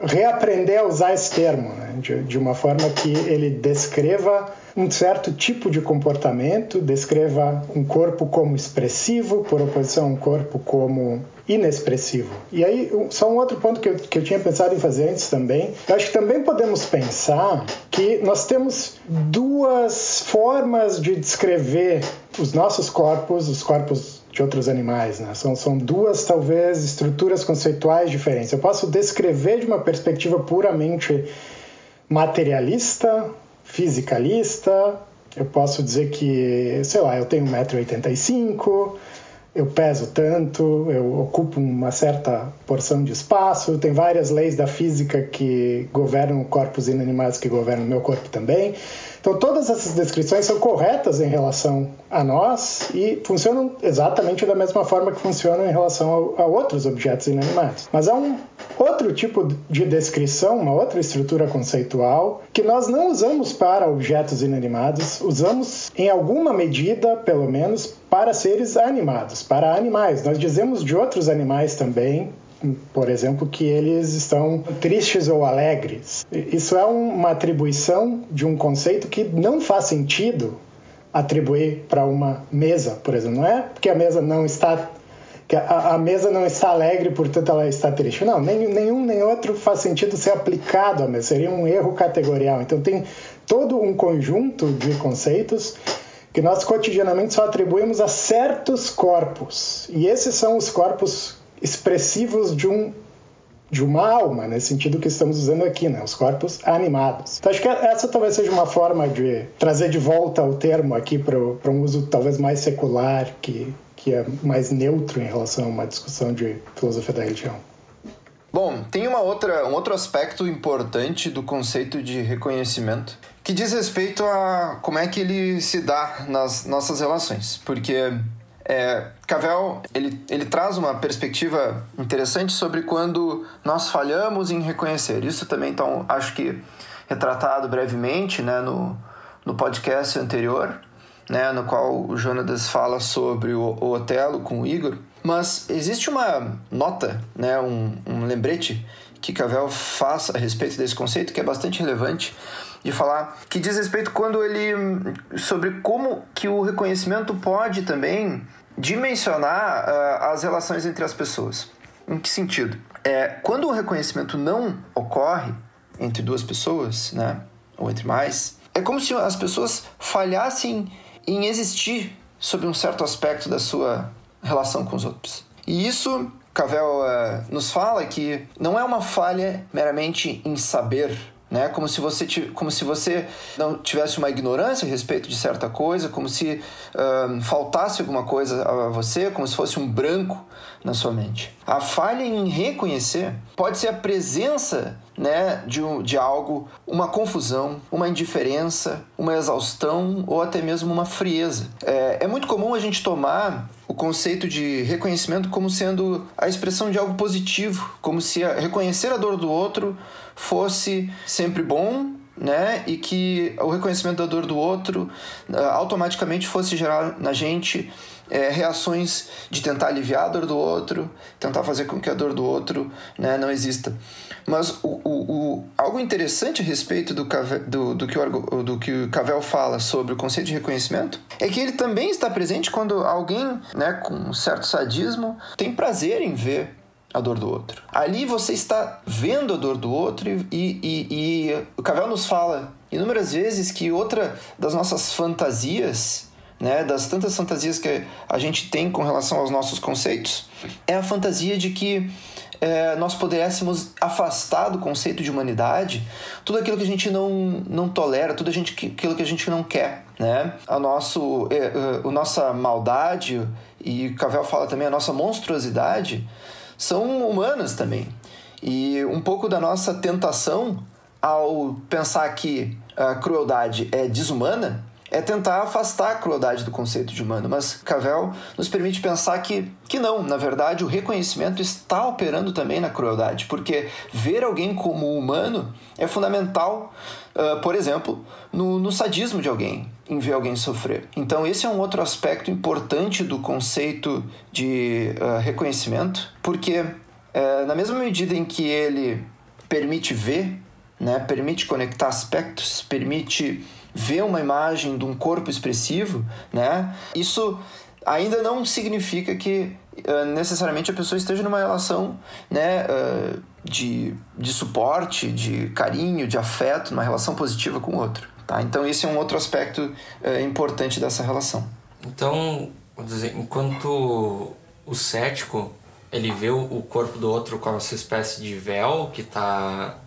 reaprender a usar esse termo, né? de, de uma forma que ele descreva um certo tipo de comportamento, descreva um corpo como expressivo, por oposição a um corpo como inexpressivo. E aí, só um outro ponto que eu, que eu tinha pensado em fazer antes também, eu acho que também podemos pensar que nós temos duas formas de descrever os nossos corpos, os corpos de outros animais. Né? São, são duas, talvez, estruturas conceituais diferentes. Eu posso descrever de uma perspectiva puramente materialista, fisicalista, eu posso dizer que, sei lá, eu tenho 1,85m, eu peso tanto, eu ocupo uma certa porção de espaço, tem várias leis da física que governam corpos inanimados que governam meu corpo também. Então, todas essas descrições são corretas em relação a nós e funcionam exatamente da mesma forma que funcionam em relação a, a outros objetos inanimados. Mas há um outro tipo de descrição, uma outra estrutura conceitual que nós não usamos para objetos inanimados, usamos em alguma medida, pelo menos, para seres animados, para animais. Nós dizemos de outros animais também, por exemplo, que eles estão tristes ou alegres. Isso é uma atribuição de um conceito que não faz sentido atribuir para uma mesa, por exemplo. Não é porque a mesa não está que a, a, mesa não está alegre, portanto ela está triste. Não, nem, nenhum nem outro faz sentido ser aplicado à mesa. Seria um erro categorial. Então tem todo um conjunto de conceitos que nós cotidianamente só atribuímos a certos corpos. E esses são os corpos expressivos de um de uma alma, nesse sentido que estamos usando aqui, né? os corpos animados. Então, acho que essa talvez seja uma forma de trazer de volta o termo aqui para um uso talvez mais secular, que, que é mais neutro em relação a uma discussão de filosofia da religião.
Bom, tem uma outra, um outro aspecto importante do conceito de reconhecimento que diz respeito a como é que ele se dá nas nossas relações. Porque é, Cavell ele, ele traz uma perspectiva interessante sobre quando nós falhamos em reconhecer. Isso também, então, acho que retratado brevemente né, no, no podcast anterior, né, no qual o Jonatas fala sobre o, o Otelo com o Igor. Mas existe uma nota, né, um, um lembrete que Cavell faz a respeito desse conceito que é bastante relevante de falar que diz respeito quando ele sobre como que o reconhecimento pode também dimensionar uh, as relações entre as pessoas. Em que sentido? É, quando o reconhecimento não ocorre entre duas pessoas, né, ou entre mais, é como se as pessoas falhassem em existir sobre um certo aspecto da sua relação com os outros. E isso, Cavell uh, nos fala que não é uma falha meramente em saber né? Como se você como se você não tivesse uma ignorância a respeito de certa coisa, como se uh, faltasse alguma coisa a você, como se fosse um branco na sua mente. A falha em reconhecer pode ser a presença né, de, um, de algo, uma confusão, uma indiferença, uma exaustão ou até mesmo uma frieza. É, é muito comum a gente tomar o conceito de reconhecimento como sendo a expressão de algo positivo, como se reconhecer a dor do outro fosse sempre bom, né? E que o reconhecimento da dor do outro uh, automaticamente fosse gerar na gente é, reações de tentar aliviar a dor do outro, tentar fazer com que a dor do outro né, não exista. Mas o, o, o, algo interessante a respeito do, do, do, que o, do que o Cavell fala sobre o conceito de reconhecimento é que ele também está presente quando alguém né, com um certo sadismo tem prazer em ver a dor do outro. Ali você está vendo a dor do outro e, e, e o Cavell nos fala inúmeras vezes que outra das nossas fantasias né, das tantas fantasias que a gente tem com relação aos nossos conceitos, é a fantasia de que é, nós pudéssemos afastar do conceito de humanidade tudo aquilo que a gente não, não tolera, tudo a gente, aquilo que a gente não quer. Né? A, nosso, é, é, a nossa maldade, e Cavell fala também, a nossa monstruosidade, são humanas também. E um pouco da nossa tentação ao pensar que a crueldade é desumana é tentar afastar a crueldade do conceito de humano, mas Cavell nos permite pensar que, que não, na verdade, o reconhecimento está operando também na crueldade, porque ver alguém como humano é fundamental, uh, por exemplo, no, no sadismo de alguém, em ver alguém sofrer. Então, esse é um outro aspecto importante do conceito de uh, reconhecimento, porque, uh, na mesma medida em que ele permite ver, né, permite conectar aspectos, permite ver uma imagem de um corpo expressivo, né? Isso ainda não significa que uh, necessariamente a pessoa esteja numa relação, né, uh, de, de suporte, de carinho, de afeto, numa relação positiva com o outro, tá? Então esse é um outro aspecto uh, importante dessa relação.
Então, dizer, enquanto o cético ele vê o corpo do outro como essa espécie de véu que está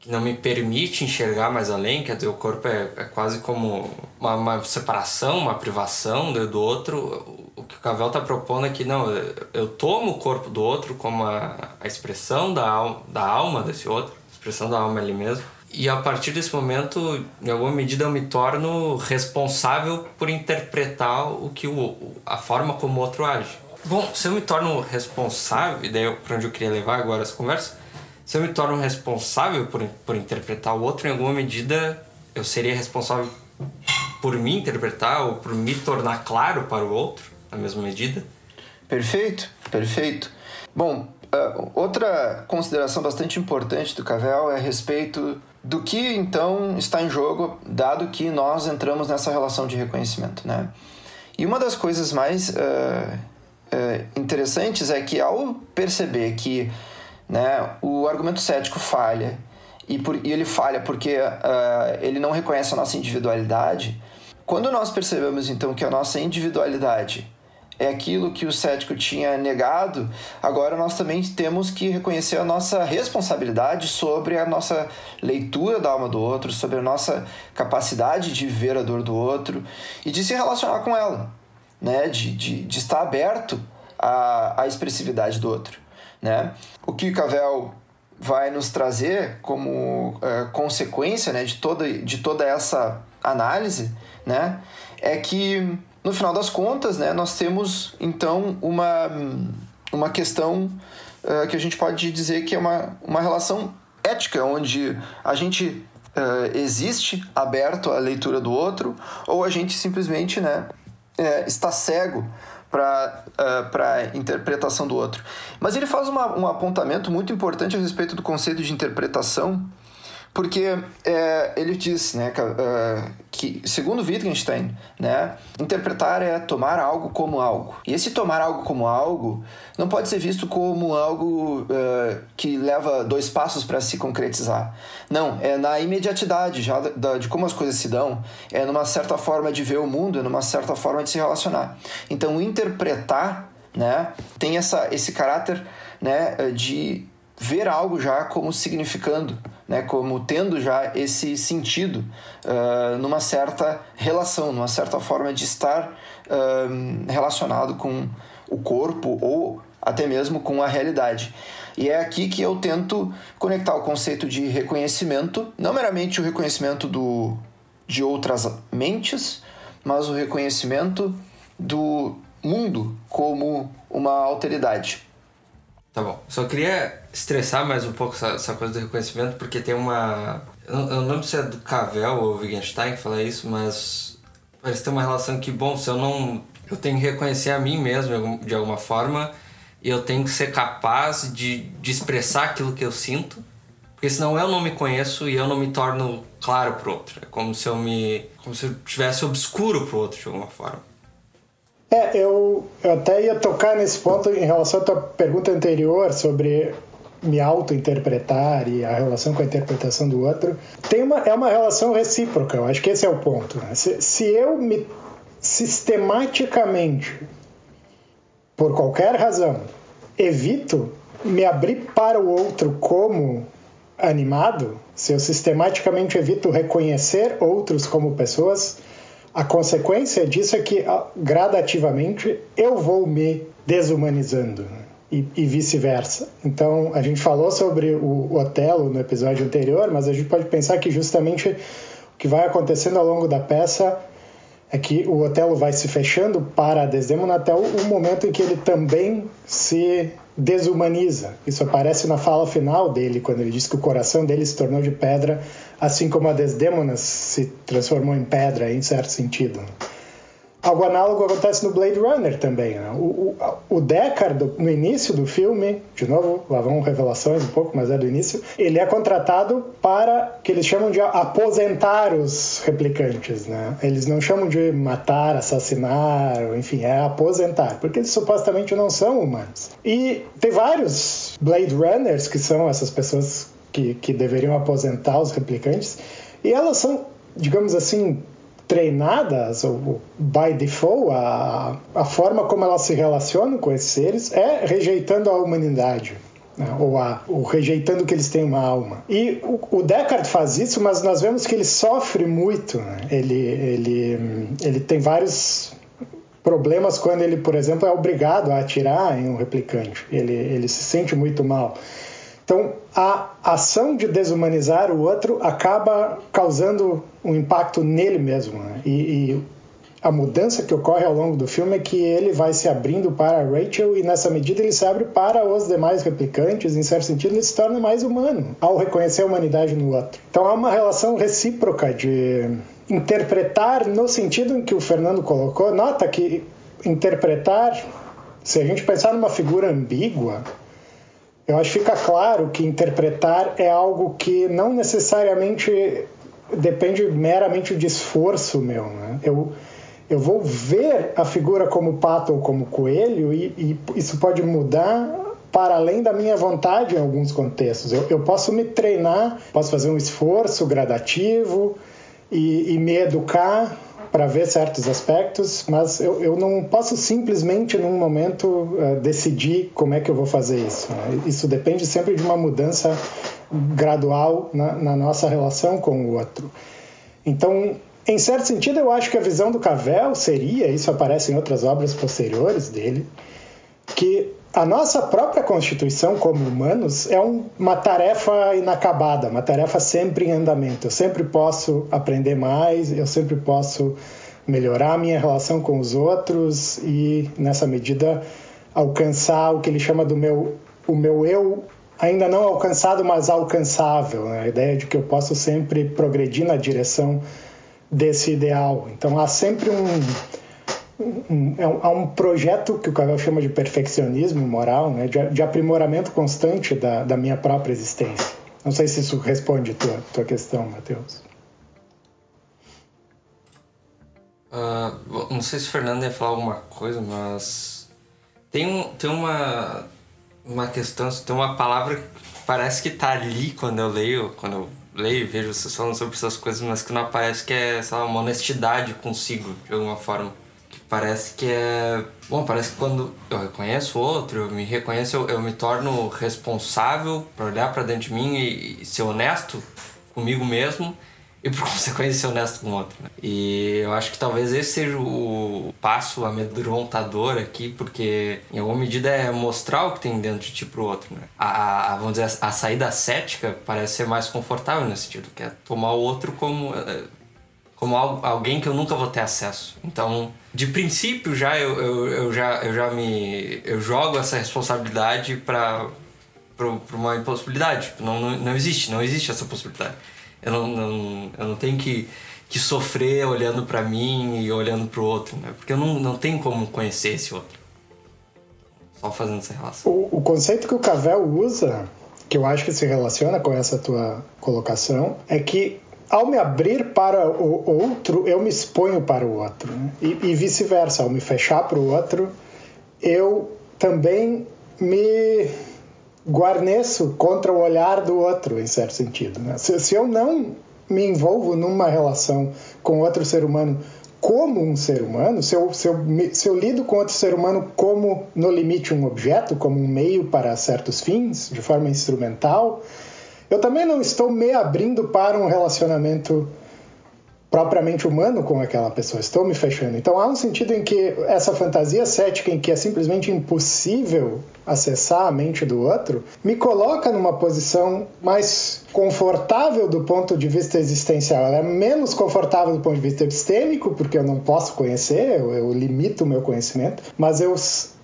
que não me permite enxergar mais além, dizer, o corpo é, é quase como uma, uma, separação, uma privação do, do outro. O que o Cavell está propondo é que não, eu tomo o corpo do outro como a, a expressão da, al, da alma desse outro, expressão da alma ali mesmo. E a partir desse momento, em alguma medida, eu me torno responsável por interpretar o que o, a forma como o outro age. Bom, se eu me torno responsável, e daí para onde eu queria levar agora essa conversa, se eu me torno responsável por, por interpretar o outro, em alguma medida eu seria responsável por me interpretar ou por me tornar claro para o outro, na mesma medida?
Perfeito, perfeito. Bom, uh, outra consideração bastante importante do Cavell é a respeito do que então está em jogo, dado que nós entramos nessa relação de reconhecimento, né? E uma das coisas mais uh, uh, interessantes é que ao perceber que né, o argumento cético falha e, por, e ele falha porque uh, ele não reconhece a nossa individualidade, quando nós percebemos então que a nossa individualidade é aquilo que o cético tinha negado, agora nós também temos que reconhecer a nossa responsabilidade sobre a nossa leitura da alma do outro, sobre a nossa capacidade de ver a dor do outro e de se relacionar com ela, né? de, de, de estar aberto à, à expressividade do outro. Né? O que Cavell vai nos trazer como uh, consequência né, de, toda, de toda essa análise né, é que, no final das contas, né, nós temos, então, uma, uma questão uh, que a gente pode dizer que é uma, uma relação ética, onde a gente uh, existe aberto à leitura do outro ou a gente simplesmente né, é, está cego para uh, a interpretação do outro. Mas ele faz uma, um apontamento muito importante a respeito do conceito de interpretação porque é, ele diz né, que, uh, que, segundo Wittgenstein, né, interpretar é tomar algo como algo. E esse tomar algo como algo não pode ser visto como algo uh, que leva dois passos para se concretizar. Não, é na imediatidade já da, de como as coisas se dão, é numa certa forma de ver o mundo, é numa certa forma de se relacionar. Então, interpretar né, tem essa, esse caráter né, de ver algo já como significando né, como tendo já esse sentido uh, numa certa relação, numa certa forma de estar uh, relacionado com o corpo ou até mesmo com a realidade. E é aqui que eu tento conectar o conceito de reconhecimento, não meramente o reconhecimento do, de outras mentes, mas o reconhecimento do mundo como uma alteridade.
Tá bom. Só queria estressar mais um pouco essa, essa coisa do reconhecimento, porque tem uma. Eu não, eu não lembro se é do Cavell ou Wittgenstein que fala isso, mas parece ter uma relação que, bom, se eu não. Eu tenho que reconhecer a mim mesmo de alguma forma e eu tenho que ser capaz de, de expressar aquilo que eu sinto, porque senão eu não me conheço e eu não me torno claro pro outro. É como se eu me. como se eu tivesse obscuro pro outro de alguma forma.
É, eu, eu até ia tocar nesse ponto em relação à tua pergunta anterior sobre me auto-interpretar e a relação com a interpretação do outro. Tem uma, é uma relação recíproca, eu acho que esse é o ponto. Né? Se, se eu me sistematicamente, por qualquer razão, evito me abrir para o outro como animado, se eu sistematicamente evito reconhecer outros como pessoas, a consequência disso é que ah, gradativamente eu vou me desumanizando né? e, e vice-versa. Então a gente falou sobre o Otelo no episódio anterior, mas a gente pode pensar que justamente o que vai acontecendo ao longo da peça é que o Otelo vai se fechando para Desdemona até o momento em que ele também se desumaniza. Isso aparece na fala final dele, quando ele diz que o coração dele se tornou de pedra, assim como a Desdemona se transformou em pedra, em certo sentido. Algo análogo acontece no Blade Runner também. Né? O, o, o Deckard, no início do filme, de novo, lá vão revelações um pouco, mas é do início, ele é contratado para que eles chamam de aposentar os replicantes. Né? Eles não chamam de matar, assassinar, enfim, é aposentar, porque eles supostamente não são humanos. E tem vários Blade Runners que são essas pessoas que, que deveriam aposentar os replicantes, e elas são, digamos assim, treinadas, ou by default, a, a forma como elas se relacionam com esses seres é rejeitando a humanidade. Né? Ou, a, ou rejeitando que eles têm uma alma. E o, o Descartes faz isso, mas nós vemos que ele sofre muito. Né? Ele, ele, ele tem vários problemas quando ele, por exemplo, é obrigado a atirar em um replicante. Ele, ele se sente muito mal. Então, a ação de desumanizar o outro acaba causando um impacto nele mesmo. Né? E, e, a mudança que ocorre ao longo do filme é que ele vai se abrindo para Rachel e, nessa medida, ele se abre para os demais replicantes. Em certo sentido, ele se torna mais humano ao reconhecer a humanidade no outro. Então, há uma relação recíproca de interpretar no sentido em que o Fernando colocou. Nota que interpretar, se a gente pensar numa figura ambígua, eu acho que fica claro que interpretar é algo que não necessariamente depende meramente de esforço meu. Né? Eu, eu vou ver a figura como pato ou como coelho e, e isso pode mudar para além da minha vontade em alguns contextos. Eu, eu posso me treinar, posso fazer um esforço gradativo, e, e me educar para ver certos aspectos, mas eu, eu não posso simplesmente, num momento, uh, decidir como é que eu vou fazer isso. Né? Isso depende sempre de uma mudança gradual na, na, nossa relação com o outro. Então, em certo sentido, eu acho que a visão do Cavell seria, isso aparece em outras obras posteriores dele, que a nossa própria constituição como humanos é um, uma tarefa inacabada, uma tarefa sempre em andamento. Eu sempre posso aprender mais, eu sempre posso melhorar a minha relação com os outros e, nessa medida, alcançar o que ele chama do meu, o meu eu ainda não alcançado, mas alcançável. Né? A ideia de que eu posso sempre progredir na direção desse ideal. Então há sempre um é um, um projeto que o Cavell chama de perfeccionismo moral, né, de, de aprimoramento constante da, da, minha própria existência. Não sei se isso responde a tua, tua questão, Matheus.
Uh, não sei se o Fernando ia falar alguma coisa, mas tem, um, tem uma, uma questão, tem uma palavra que parece que tá ali quando eu leio, quando eu leio e vejo vocês falando sobre essas coisas, mas que não aparece que é sei lá, uma honestidade consigo, de alguma forma parece que é. Bom, parece que quando eu reconheço o outro, eu me reconheço, eu, eu me torno responsável para olhar para dentro de mim e, e, ser honesto comigo mesmo e por consequência ser honesto com o outro. Né? E eu acho que talvez esse seja o passo amedrontador aqui, porque em alguma medida é mostrar o que tem dentro de ti pro outro. Né? A, a, vamos dizer, a saída cética parece ser mais confortável nesse sentido, que é tomar o outro como. Eh, como alguém que eu nunca vou ter acesso. Então, de princípio já eu, eu, eu já eu já me eu jogo essa responsabilidade para para uma impossibilidade. Não, não, não existe, não existe essa possibilidade. Eu não, não, eu não tenho que, que sofrer olhando para mim e olhando para o outro, né? Porque eu não, não tenho como conhecer esse outro. Só fazendo essa relação.
O, o conceito que o Cavell usa, que eu acho que se relaciona com essa tua colocação, é que ao me abrir para o outro, eu me exponho para o outro. Né? E, e vice-versa, ao me fechar para o outro, eu também me guarneço contra o olhar do outro, em certo sentido. Né? Se, se eu não me envolvo numa relação com outro ser humano como um ser humano, se eu, se, eu, se eu lido com outro ser humano como, no limite, um objeto, como um meio para certos fins, de forma instrumental, eu também não estou me abrindo para um relacionamento propriamente humano com aquela pessoa, estou me fechando. Então há um sentido em que essa fantasia cética em que é simplesmente impossível acessar a mente do outro, me coloca numa posição mais confortável do ponto de vista existencial. Ela é menos confortável do ponto de vista epistêmico, porque eu não posso conhecer, eu, eu limito o meu conhecimento, mas eu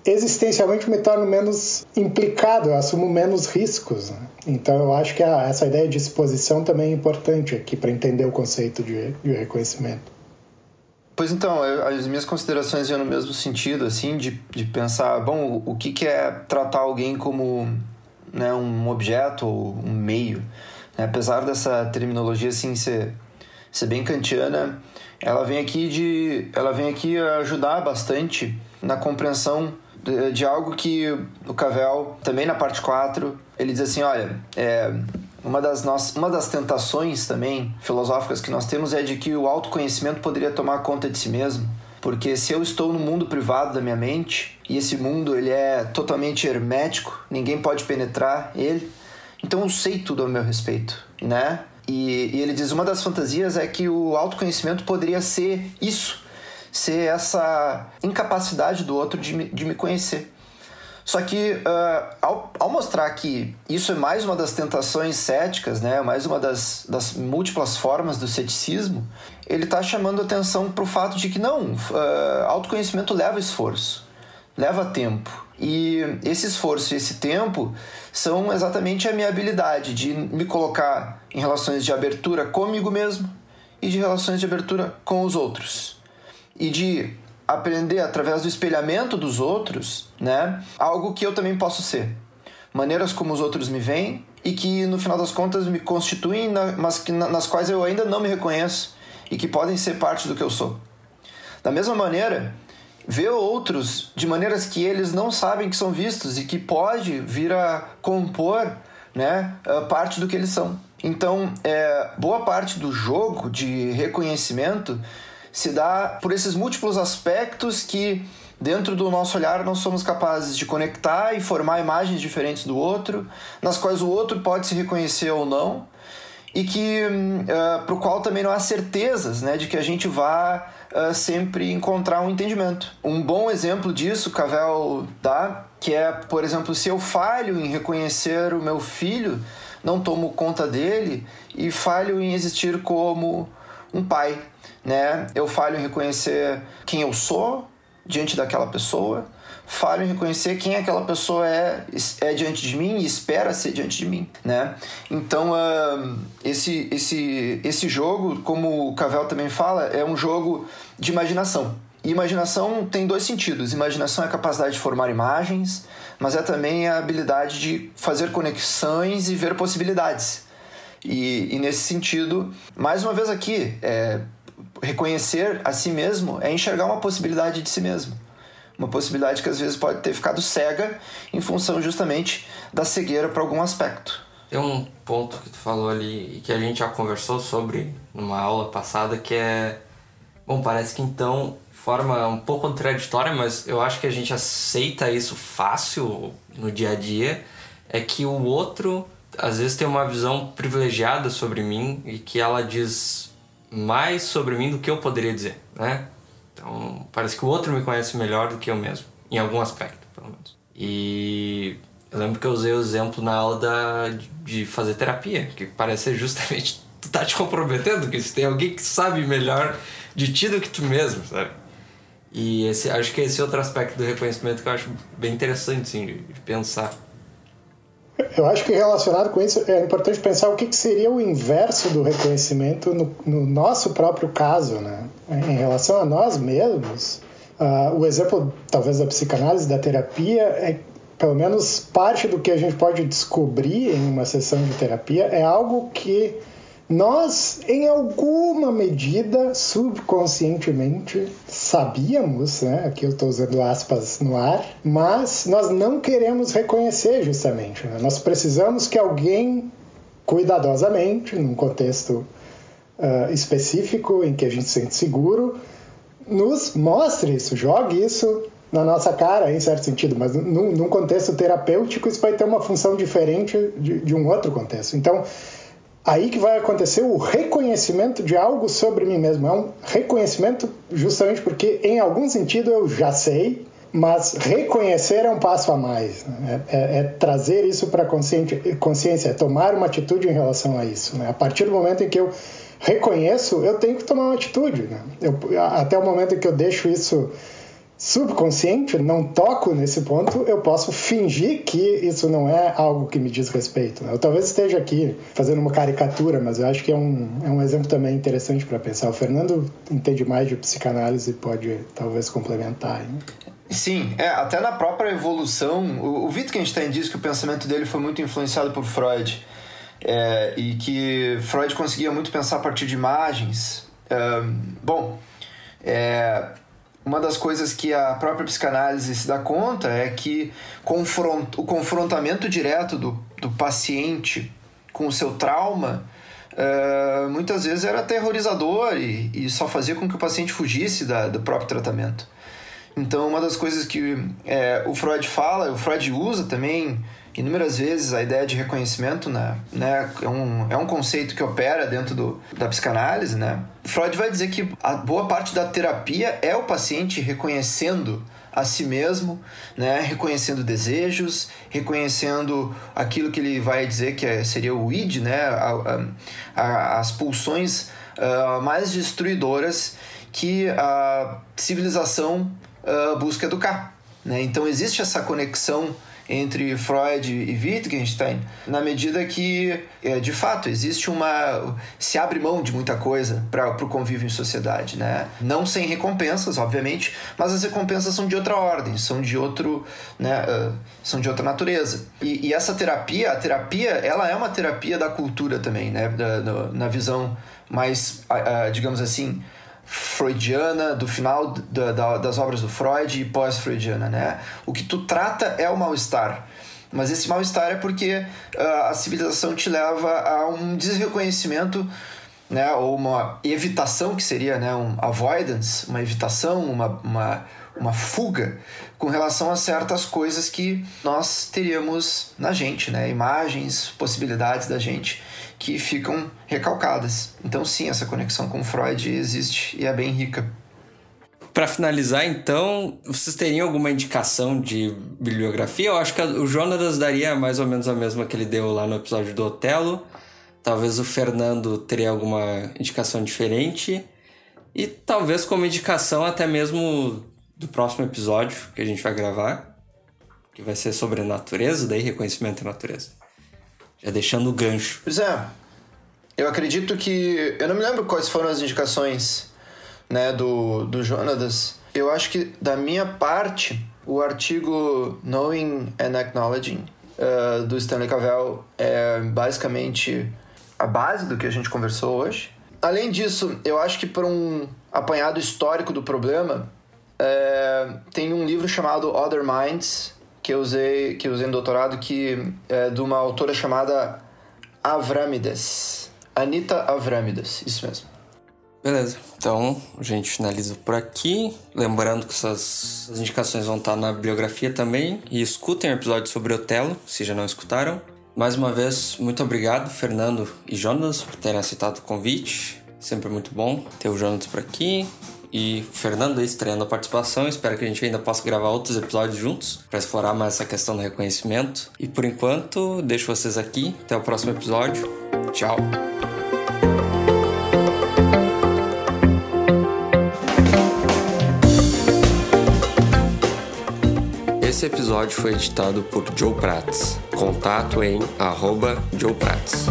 existencialmente me torno menos implicado, eu assumo menos riscos. Né? Então eu acho que a, essa ideia de exposição também é importante aqui para entender o conceito de, de reconhecimento.
Pois então, as minhas considerações iam no mesmo sentido, assim, de, de pensar, bom, o que, que é tratar alguém como né, um objeto ou um meio. Né? Apesar dessa terminologia, assim, ser, ser bem kantiana, ela vem aqui de ela vem aqui ajudar bastante na compreensão de, de algo que o Cavell, também na parte 4, ele diz assim, olha, é, uma das, nossas, uma das tentações também filosóficas que nós temos é de que o autoconhecimento poderia tomar conta de si mesmo. Porque se eu estou no mundo privado da minha mente e esse mundo ele é totalmente hermético, ninguém pode penetrar ele, então eu sei tudo ao meu respeito, né? E, e ele diz uma das fantasias é que o autoconhecimento poderia ser isso, ser essa incapacidade do outro de me, de me conhecer. Só que uh, ao, ao, mostrar que isso é mais uma das tentações céticas, né, mais uma das, das múltiplas formas do ceticismo, ele está chamando atenção para o fato de que não, uh, autoconhecimento leva esforço, leva tempo. E esse esforço e esse tempo são exatamente a minha habilidade de me colocar em relações de abertura comigo mesmo e de relações de abertura com os outros. E de aprender através do espelhamento dos outros, né? Algo que eu também posso ser. Maneiras como os outros me veem e que no final das contas me constituem, mas que, nas quais eu ainda não me reconheço e que podem ser parte do que eu sou. Da mesma maneira, ver outros de maneiras que eles não sabem que são vistos e que pode vir a compor né, parte do que eles são. Então, é, boa parte do jogo de reconhecimento se dá por esses múltiplos aspectos que, dentro do nosso olhar, nós somos capazes de conectar e formar imagens diferentes do outro, nas quais o outro pode se reconhecer ou não, e que uh, eh, para o qual também não há certezas né, de que a gente vá uh, sempre encontrar um entendimento. Um bom exemplo disso, Cavell dá, que é, por exemplo, se eu falho em reconhecer o meu filho, não tomo conta dele e falho em existir como um pai né? Eu falho em reconhecer quem eu sou diante daquela pessoa, falho em reconhecer quem aquela pessoa é, é diante de mim e espera ser diante de mim, né? Então, uh, esse, esse, esse jogo, como o Cavell também fala, é um jogo de imaginação. E imaginação tem dois sentidos. Imaginação é a capacidade de formar imagens, mas é também a habilidade de fazer conexões e ver possibilidades. E, e nesse sentido, mais uma vez aqui, é, reconhecer a si mesmo é enxergar uma possibilidade de si mesmo. Uma possibilidade que às vezes pode ter ficado cega em função justamente da cegueira para algum aspecto.
Tem um ponto que tu falou ali e que a gente já conversou sobre numa aula passada que é. Bom, parece que então forma um pouco contraditória, mas eu acho que a gente aceita isso fácil no dia a dia. É que o outro às vezes tem uma visão privilegiada sobre mim e que ela diz mais sobre mim do que eu poderia dizer, né? Então, parece que o outro me conhece melhor do que eu mesmo, em algum aspecto, pelo menos. E eu lembro que eu usei o exemplo na aula da, de fazer terapia, que parece ser justamente tu tá te comprometendo, que se tem alguém que sabe melhor de ti do que tu mesmo, sabe? E esse, acho que esse é outro aspecto do reconhecimento que eu acho bem interessante, sim, de, de pensar.
Eu acho que relacionado com isso é importante pensar o que, que seria o inverso do reconhecimento no, no, nosso próprio caso, né? Em relação a nós mesmos, uh, o exemplo talvez da psicanálise, da terapia, é pelo menos parte do que a gente pode descobrir em uma sessão de terapia é algo que nós, em alguma medida, subconscientemente, sabíamos, né? aqui eu estou usando aspas no ar, mas nós não queremos reconhecer justamente. Né? Nós precisamos que alguém, cuidadosamente, num contexto uh, específico em que a gente se sente seguro, nos mostre isso, jogue isso na nossa cara, em certo sentido, mas num, num contexto terapêutico isso vai ter uma função diferente de, de um outro contexto. Então, aí que vai acontecer o reconhecimento de algo sobre mim mesmo. É um reconhecimento justamente porque, em algum sentido, eu já sei, mas reconhecer é um passo a mais. Né? É, é, trazer isso para a consciência, é tomar uma atitude em relação a isso. Né? A partir do momento em que eu reconheço, eu tenho que tomar uma atitude. Né? Eu, até o momento em que eu deixo isso subconsciente, não toco nesse ponto, eu posso fingir que isso não é algo que me diz respeito. Né? Eu talvez esteja aqui fazendo uma caricatura, mas eu acho que é um, é um exemplo também interessante para pensar. O Fernando entende mais de psicanálise e pode talvez complementar. Né?
Sim, é, até na própria evolução, o, o Wittgenstein diz que o pensamento dele foi muito influenciado por Freud. É, e que Freud conseguia muito pensar a partir de imagens. É, bom, é, uma das coisas que a própria psicanálise se dá conta é que confront, o confrontamento direto do, do paciente com o seu trauma uh, muitas vezes era aterrorizador e, e só fazia com que o paciente fugisse da, do próprio tratamento. Então, uma das coisas que é, o Freud fala, o Freud usa também inúmeras vezes a ideia de reconhecimento, né, né é, um, é um conceito que opera dentro do, da psicanálise, né? Freud vai dizer que a boa parte da terapia é o paciente reconhecendo a si mesmo, né? reconhecendo desejos, reconhecendo aquilo que ele vai dizer que é, seria o id, né? A, a, as pulsões uh, mais destruidoras que a civilização uh, busca educar. Né? Então existe essa conexão entre Freud e Wittgenstein, na medida que, é, de fato, existe uma. se abre mão de muita coisa para o convívio em sociedade, né? Não sem recompensas, obviamente, mas as recompensas são de outra ordem, são de outro. Né, são de outra natureza. E, e, essa terapia, a terapia, ela é uma terapia da cultura também, né? Da, da, na visão mais, digamos assim, freudiana, do final da, da, das obras do Freud e pós-freudiana, né? O que tu trata é o mal-estar. Mas esse mal-estar é porque uh, a civilização te leva a um desreconhecimento, né? Ou uma evitação, que seria né? um avoidance, uma evitação, uma, uma, uma fuga com relação a certas coisas que nós teríamos na gente, né? Imagens, possibilidades da gente que ficam recalcadas. Então, sim, essa conexão com Freud existe e é bem rica.
Para finalizar, então, vocês teriam alguma indicação de bibliografia? Eu acho que o Jonas daria mais ou menos a mesma que ele deu lá no episódio do Otelo. Talvez o Fernando teria alguma indicação diferente. E talvez como indicação até mesmo do próximo episódio que a gente vai gravar, que vai ser sobre a natureza, daí reconhecimento da natureza. Já deixando o gancho.
Pois é. Eu acredito que. Eu não me lembro quais foram as indicações né, do, do Jonatas. Eu acho que, da minha parte, o artigo Knowing and Acknowledging uh, do Stanley Cavell é basicamente a base do que a gente conversou hoje. Além disso, eu acho que por um apanhado histórico do problema, é, tem um livro chamado Other Minds, que eu usei, que eu usei no doutorado, que é de uma autora chamada Avramides. Anita Avramides, isso mesmo.
Beleza, então a gente finaliza por aqui. Lembrando que essas indicações vão estar na biografia também. E escutem o episódio sobre Otelo, se já não escutaram. Mais uma vez, muito obrigado, Fernando e Jonas, por terem aceitado o convite. Sempre muito bom ter o Jonas por aqui e Fernando estreando a participação. Espero que a gente ainda possa gravar outros episódios juntos para explorar mais essa questão do reconhecimento. E por enquanto, deixo vocês aqui. Até o próximo episódio. Tchau. Esse episódio foi editado por Joe Prats. Contato em arroba Joe Prats.